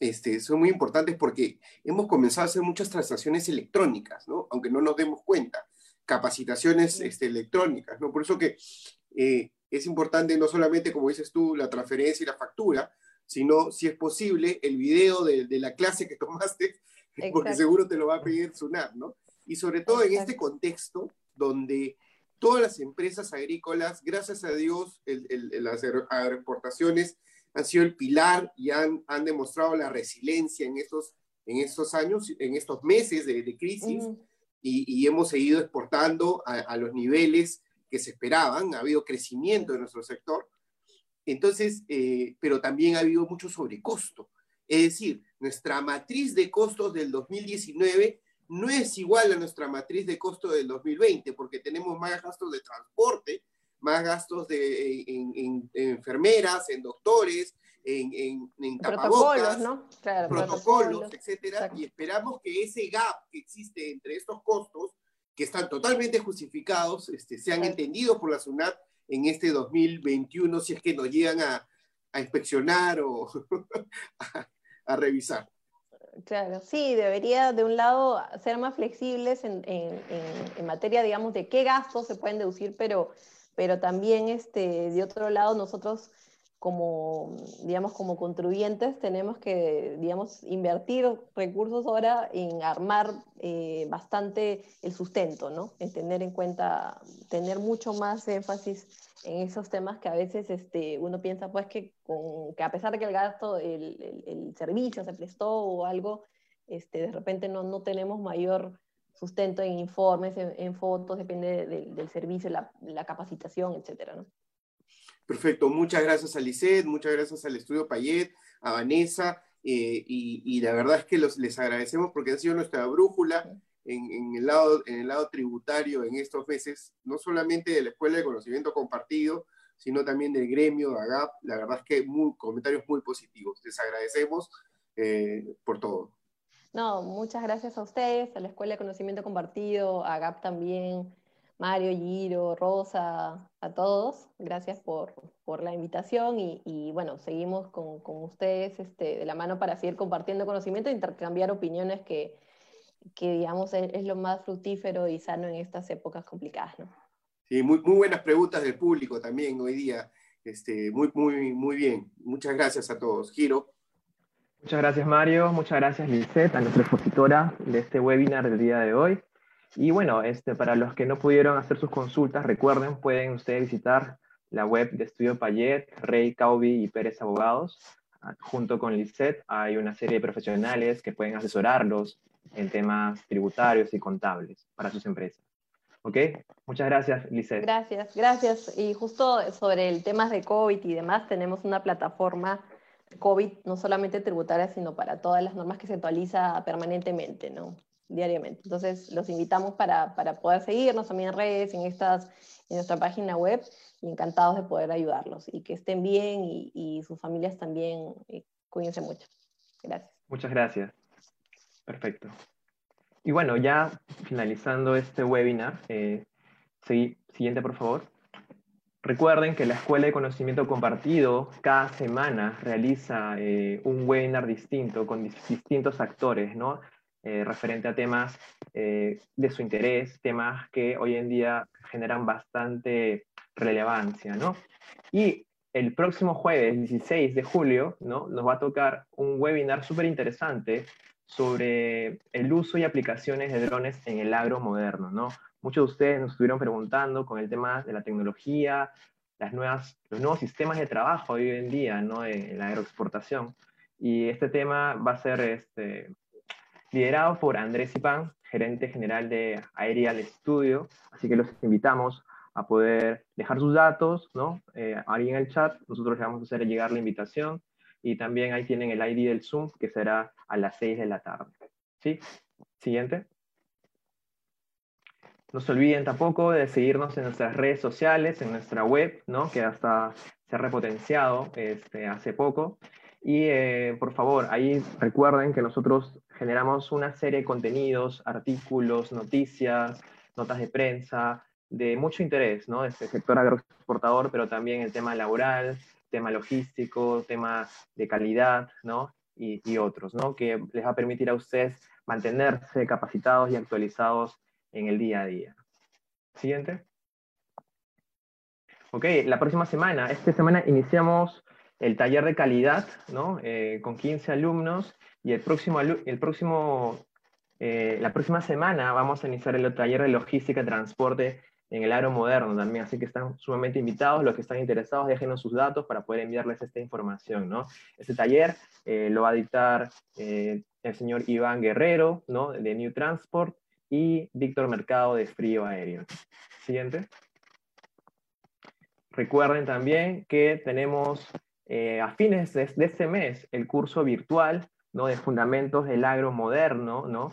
este, son muy importantes porque hemos comenzado a hacer muchas transacciones electrónicas, ¿no? Aunque no nos demos cuenta, capacitaciones este, electrónicas, ¿no? Por eso que eh, es importante no solamente, como dices tú, la transferencia y la factura, sino, si es posible, el video de, de la clase que tomaste, porque seguro te lo va a pedir SUNAT, ¿no? Y sobre todo en este contexto donde todas las empresas agrícolas, gracias a Dios, las agroexportaciones han sido el pilar y han, han demostrado la resiliencia en estos, en estos años, en estos meses de, crisis, y, y, hemos seguido exportando a, a, los niveles que se esperaban, ha habido crecimiento en nuestro sector, entonces, eh, pero también ha habido mucho sobrecosto. Es decir, nuestra matriz de costos del 2019 no es igual a nuestra matriz de costo del 2020, porque tenemos más gastos de transporte, más gastos de, en, enfermeras, en doctores, en, en, tapabocas, ¿no? protocolos, etcétera, y esperamos que ese gap que existe entre estos costos, que están totalmente justificados, este, sean entendidos por la SUNAT en este 2021, si es que nos llegan a, a inspeccionar o a revisar. Claro, sí, debería de un lado ser más flexibles en, materia, digamos, de qué gastos se pueden deducir, pero, pero también este, de otro lado nosotros como, digamos, como contribuyentes tenemos que, digamos, invertir recursos ahora en armar eh, bastante el sustento, ¿no? En tener en cuenta, tener mucho más énfasis en esos temas que a veces este, uno piensa, pues, que, con, que a pesar de que el gasto, el, el, servicio se prestó o algo, este, de repente no, no tenemos mayor sustento en informes, en, fotos, depende del servicio, la, la capacitación, etcétera, ¿no? Perfecto, muchas gracias a Lisset, muchas gracias al Estudio Payet, a Vanessa, eh, y, la verdad es que los, les agradecemos porque han sido nuestra brújula en, el lado, en el lado tributario en estos meses, no solamente de la Escuela de Conocimiento Compartido, sino también del gremio de AGAP. La verdad es que muy, comentarios muy positivos. Les agradecemos eh, por todo. No, muchas gracias a ustedes, a la Escuela de Conocimiento Compartido, a AGAP también, Mario, Giro, Rosa, a todos. Gracias por, por la invitación y, bueno, seguimos con, con, ustedes este, de la mano para seguir compartiendo conocimiento e intercambiar opiniones que, que digamos, es, lo más fructífero y sano en estas épocas complicadas. ¿no? Sí, muy, muy buenas preguntas del público también hoy día. Este, muy, muy, muy bien. Muchas gracias a todos. Giro. Muchas gracias, Mario. Muchas gracias, Lisette, a nuestra expositora de este webinar del día de hoy. Y bueno, este, para los que no pudieron hacer sus consultas, recuerden, pueden ustedes visitar la web de Estudio Payet, Rey, Caubi y Pérez Abogados. Ah, junto con Lisset hay una serie de profesionales que pueden asesorarlos en temas tributarios y contables para sus empresas. ¿Ok? Muchas gracias, Lisset. Gracias, gracias. Y justo sobre el tema de COVID y demás, tenemos una plataforma COVID, no solamente tributaria, sino para todas las normas que se actualiza permanentemente, ¿no? Diariamente. Entonces, los invitamos para, para, poder seguirnos también en redes, en, estas, en nuestra página web, y encantados de poder ayudarlos y que estén bien y, sus familias también. Cuídense mucho. Gracias. Muchas gracias. Perfecto. Y bueno, ya finalizando este webinar, eh, siguiente por favor. Recuerden que la Escuela de Conocimiento Compartido cada semana realiza eh, un webinar distinto con distintos actores, ¿no? Eh, referente a temas eh, de su interés, temas que hoy en día generan bastante relevancia, ¿no? Y el próximo jueves, 16 de julio, ¿no? Nos va a tocar un webinar súper interesante sobre el uso y aplicaciones de drones en el agro moderno, ¿no? Muchos de ustedes nos estuvieron preguntando con el tema de la tecnología, las nuevas, los nuevos sistemas de trabajo hoy en día, ¿no? En la agroexportación. Y este tema va a ser este, liderado por Andrés Ipán, gerente general de Aerial Studio. Así que los invitamos a poder dejar sus datos, ¿no? Eh, ahí en el chat, nosotros les vamos a hacer llegar la invitación y también ahí tienen el ID del Zoom que será a las 6 de la tarde. ¿Sí? Siguiente. No se olviden tampoco de seguirnos en nuestras redes sociales, en nuestra web, ¿no? que hasta se ha repotenciado este, hace poco. Y eh, por favor, ahí recuerden que nosotros generamos una serie de contenidos, artículos, noticias, notas de prensa, de mucho interés, ¿no? Este sector agroexportador, pero también el tema laboral, tema logístico, tema de calidad, ¿no? Y, y, otros, ¿no? Que les va a permitir a ustedes mantenerse capacitados y actualizados en el día a día. Siguiente. Ok, la próxima semana, esta semana iniciamos el taller de calidad, ¿no? Eh, con 15 alumnos, y el próximo, el próximo, eh, la próxima semana vamos a iniciar el taller de logística y transporte en el agro moderno también, así que están sumamente invitados, los que están interesados déjenos sus datos para poder enviarles esta información, ¿no? Este taller eh, lo va a dictar el señor Iván Guerrero, ¿no? De New Transport, y Víctor Mercado de Frío Aéreo. Siguiente. Recuerden también que tenemos eh, a fines de, este mes el curso virtual ¿no? de Fundamentos del Agro Moderno, ¿no?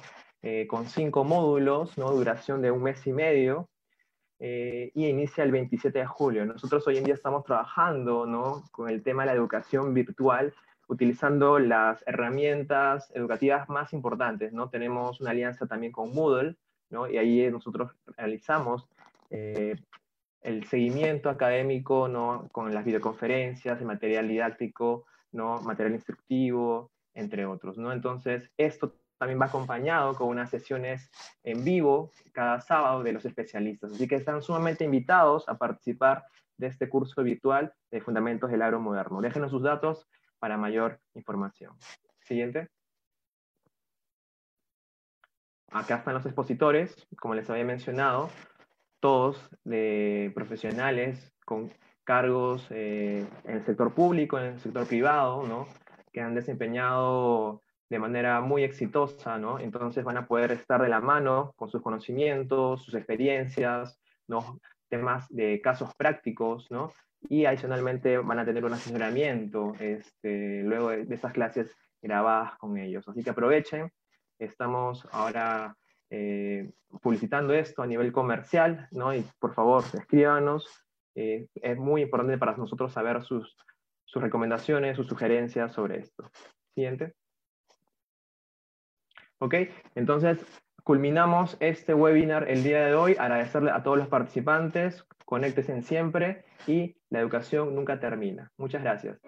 con cinco módulos, ¿no? duración de un mes y medio, eh, y inicia el 27 de julio. Nosotros hoy en día estamos trabajando ¿no? con el tema de la educación virtual, utilizando las herramientas educativas más importantes. ¿no? Tenemos una alianza también con Moodle, ¿no? y ahí nosotros realizamos eh, el seguimiento académico ¿no? con las videoconferencias, el material didáctico, ¿no? material instructivo, entre otros. ¿no? Entonces, esto también va acompañado con unas sesiones en vivo cada sábado de los especialistas. Así que están sumamente invitados a participar de este curso virtual de Fundamentos del Agro Moderno. Déjenos sus datos para mayor información. Siguiente. Acá están los expositores, como les había mencionado, todos de profesionales con cargos eh, en el sector público, en el sector privado, ¿no? que han desempeñado de manera muy exitosa, ¿no? Entonces van a poder estar de la mano con sus conocimientos, sus experiencias, ¿no? Temas de casos prácticos, ¿no? Y adicionalmente van a tener un asesoramiento este, luego de, esas clases grabadas con ellos. Así que aprovechen, estamos ahora eh, publicitando esto a nivel comercial, ¿no? Y por favor, escríbanos. Eh, es muy importante para nosotros saber sus, sus recomendaciones, sus sugerencias sobre esto. Siguiente. ¿Ok? Entonces, culminamos este webinar el día de hoy. Agradecerle a todos los participantes, conéctense siempre y la educación nunca termina. Muchas gracias.